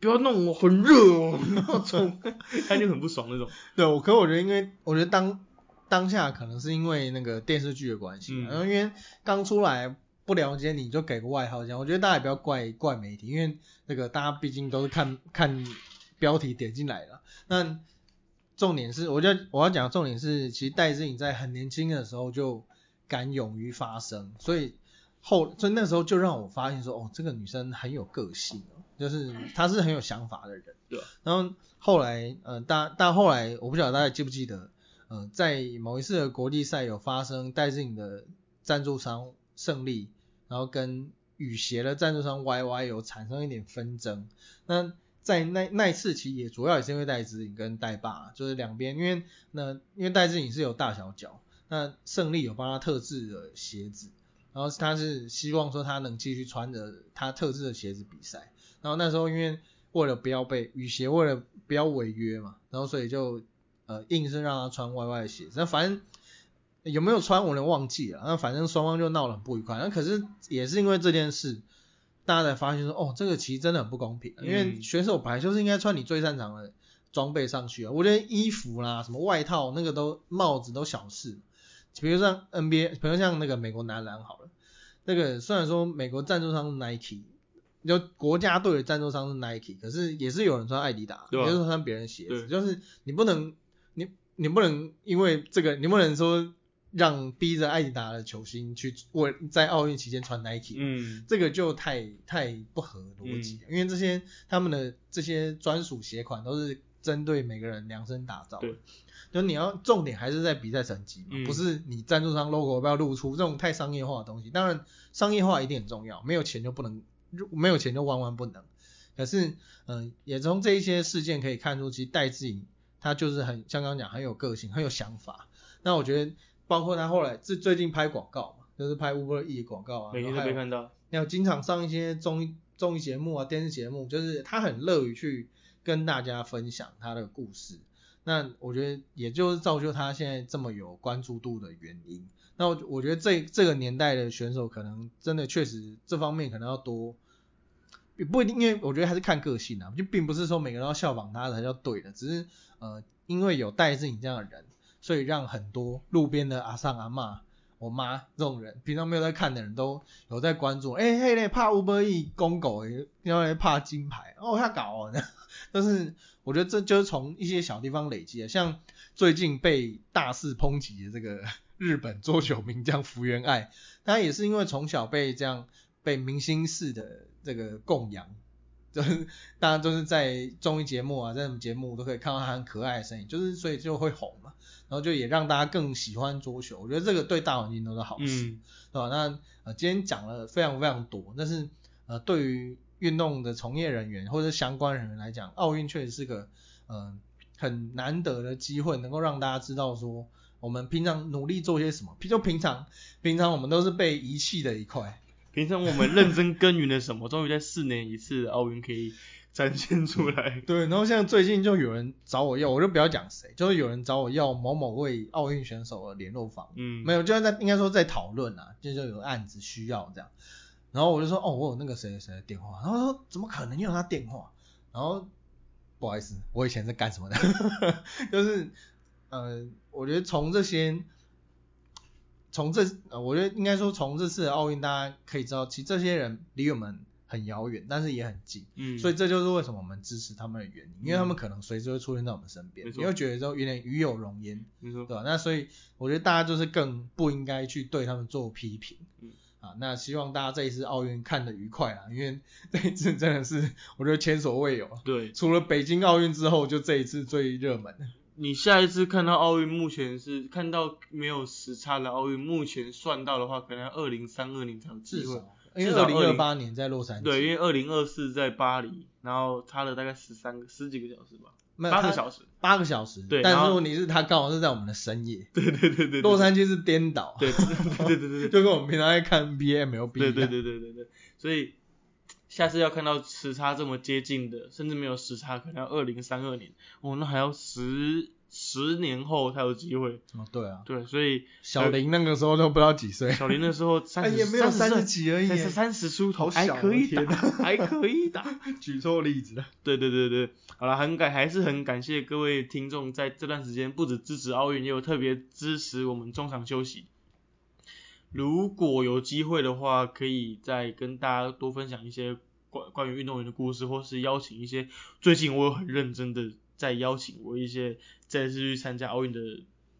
不要弄我，很热哦，然后冲，他就很不爽那种。对，我可我觉得，因为我觉得当当下可能是因为那个电视剧的关系，然后因为刚出来不了解你就给个外号这样，我觉得大家也不要怪怪媒体，因为那个大家毕竟都是看看标题点进来的。那重点是，我觉得我要讲的重点是，其实戴志颖在很年轻的时候就敢勇于发声，所以。后，所以那时候就让我发现说，哦，这个女生很有个性哦，就是她是很有想法的人。对。然后后来，呃，大，但后来我不晓得大家记不记得，呃，在某一次的国际赛有发生戴志颖的赞助商胜利，然后跟雨鞋的赞助商 YY 有产生一点纷争。那在那那一次其实也主要也是因为戴志颖跟戴爸，就是两边，因为那因为戴志颖是有大小脚，那胜利有帮他特制的鞋子。然后他是希望说他能继续穿着他特制的鞋子比赛。然后那时候因为为了不要被雨鞋，为了不要违约嘛，然后所以就呃硬是让他穿 YY 的鞋子。那反正有没有穿我能忘记了。那反正双方就闹得很不愉快。那可是也是因为这件事，大家才发现说哦，这个其实真的很不公平。因为选手本来就是应该穿你最擅长的装备上去啊。我觉得衣服啦、什么外套那个都帽子都小事。比如像 NBA，比如像那个美国男篮好了，那个虽然说美国赞助商是 Nike，就国家队的赞助商是 Nike，可是也是有人穿艾迪达，也是穿别人鞋子，就是你不能你你不能因为这个，你不能说让逼着艾迪达的球星去为在奥运期间穿 Nike，嗯，这个就太太不合逻辑了，因为这些他们的这些专属鞋款都是针对每个人量身打造的。就你要重点还是在比赛成绩嘛，嗯不是你赞助商 logo 要不要露出这种太商业化的东西。当然，商业化一定很重要，没有钱就不能，没有钱就万万不能。可是，嗯、也从这一些事件可以看出，其实戴志颖他就是很像刚刚讲很有个性，很有想法。那我觉得，包括他后来最最近拍广告嘛，就是拍 Uber E 广告啊，每有都被看到，要经常上一些综艺综艺节目啊、电视节目，就是他很乐于去跟大家分享他的故事。那我觉得也就是造就他现在这么有关注度的原因。那我我觉得这这个年代的选手可能真的确实这方面可能要多，也不一定，因为我觉得还是看个性啊，就并不是说每个人要效仿他才叫对的，只是呃因为有戴志颖这样的人，所以让很多路边的阿上阿嬷我妈这种人，平常没有在看的人都有在关注。哎、嘿嘞，怕乌波伊公狗诶，要来怕金牌哦，他搞哦。但是我觉得这就是从一些小地方累积的，像最近被大肆抨击的这个日本桌球名将福原爱，他也是因为从小被这样被明星式的这个供养。就是大家都是在综艺节目啊，在什么节目都可以看到他很可爱的身影，就是所以就会红嘛，然后就也让大家更喜欢桌球。我觉得这个对大环境都是好事，嗯，对吧？那呃今天讲了非常非常多，但是呃对于运动的从业人员或者相关人员来讲，奥运确实是个呃很难得的机会，能够让大家知道说我们平常努力做些什么。就平常平常我们都是被遗弃的一块，平常我们认真耕耘了什么，终于在四年一次的奥运可以展现出来。对，然后像最近就有人找我要，我就不要讲谁，就是有人找我要某某位奥运选手的联络方，嗯，没有，就是在应该说在讨论啊，就就有案子需要这样，然后我就说哦，我有那个谁谁谁的电话，然后他说怎么可能你有他电话？然后不好意思，我以前是干什么的？就是呃，我觉得从这些。从这，呃，我觉得应该说从这次的奥运，大家可以知道，其实这些人离我们很遥远，但是也很近。嗯，所以这就是为什么我们支持他们的原因，因为他们可能随时会出现在我们身边，你会觉得说有点与有荣焉，对吧？那所以我觉得大家就是更不应该去对他们做批评，嗯啊，那希望大家这一次奥运看得愉快啊，因为 这一次真的是我觉得前所未有，对，除了北京奥运之后，就这一次最热门。你下一次看到奥运，目前是看到没有时差的奥运，目前算到的话，可能要二零三二年才有机会。至少，因为二零二八年在洛杉矶，对，因为二零二四在巴黎，然后差了大概十三个十几个小时吧，八个小时。八个小时，对但是问题是他刚好是在我们的深夜，对对对对，洛杉矶是颠倒，对对对对对对就跟我们平常在看 NBA、MLB 一样。对对对对对对，所以下次要看到时差这么接近的，甚至没有时差，可能要二零三二年，哦，那还要十十年后才有机会。哦，对啊，对，所以小林那个时候都不知道几岁，小林那时候哎 三十，也没有三十，几而已耶，才三十出头，还可以打，还可以打。举错例子了。对对对对，好了，很感还是很感谢各位听众在这段时间不止支持奥运，也有特别支持我们中场休息。如果有机会的话，可以再跟大家多分享一些关关于运动员的故事，或是邀请一些最近我有很认真的在邀请我一些这次去参加奥运的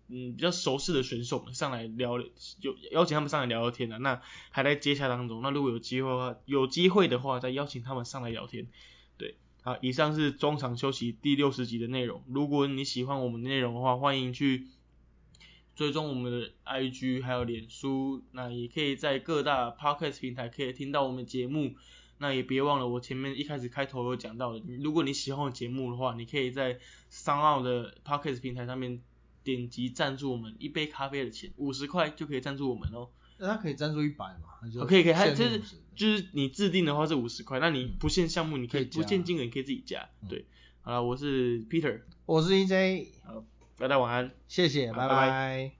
嗯比较熟识的选手们上来聊，有邀请他们上来聊聊天的、那还在接洽当中。那如果有机会的话，有机会的话再邀请他们上来聊天。对，好，以上是中场休息第六十集的内容。如果你喜欢我们的内容的话，欢迎去追踪我们的 IG 还有脸书，那也可以在各大 Podcast 平台可以听到我们节目。那也别忘了我前面一开始开头有讲到的，如果你喜欢我节目的话，你可以在商澳的 Podcast 平台上面点击赞助我们一杯咖啡的钱，五十块就可以赞助我们哦。那他可以赞助一百嘛？可以可以，它限就是就是你制定的话是五十块，那你不限项目，你可以不限金额，你可以自己加。嗯对，好了，我是 Peter，我是 EJ，大家晚安。谢谢，拜拜拜拜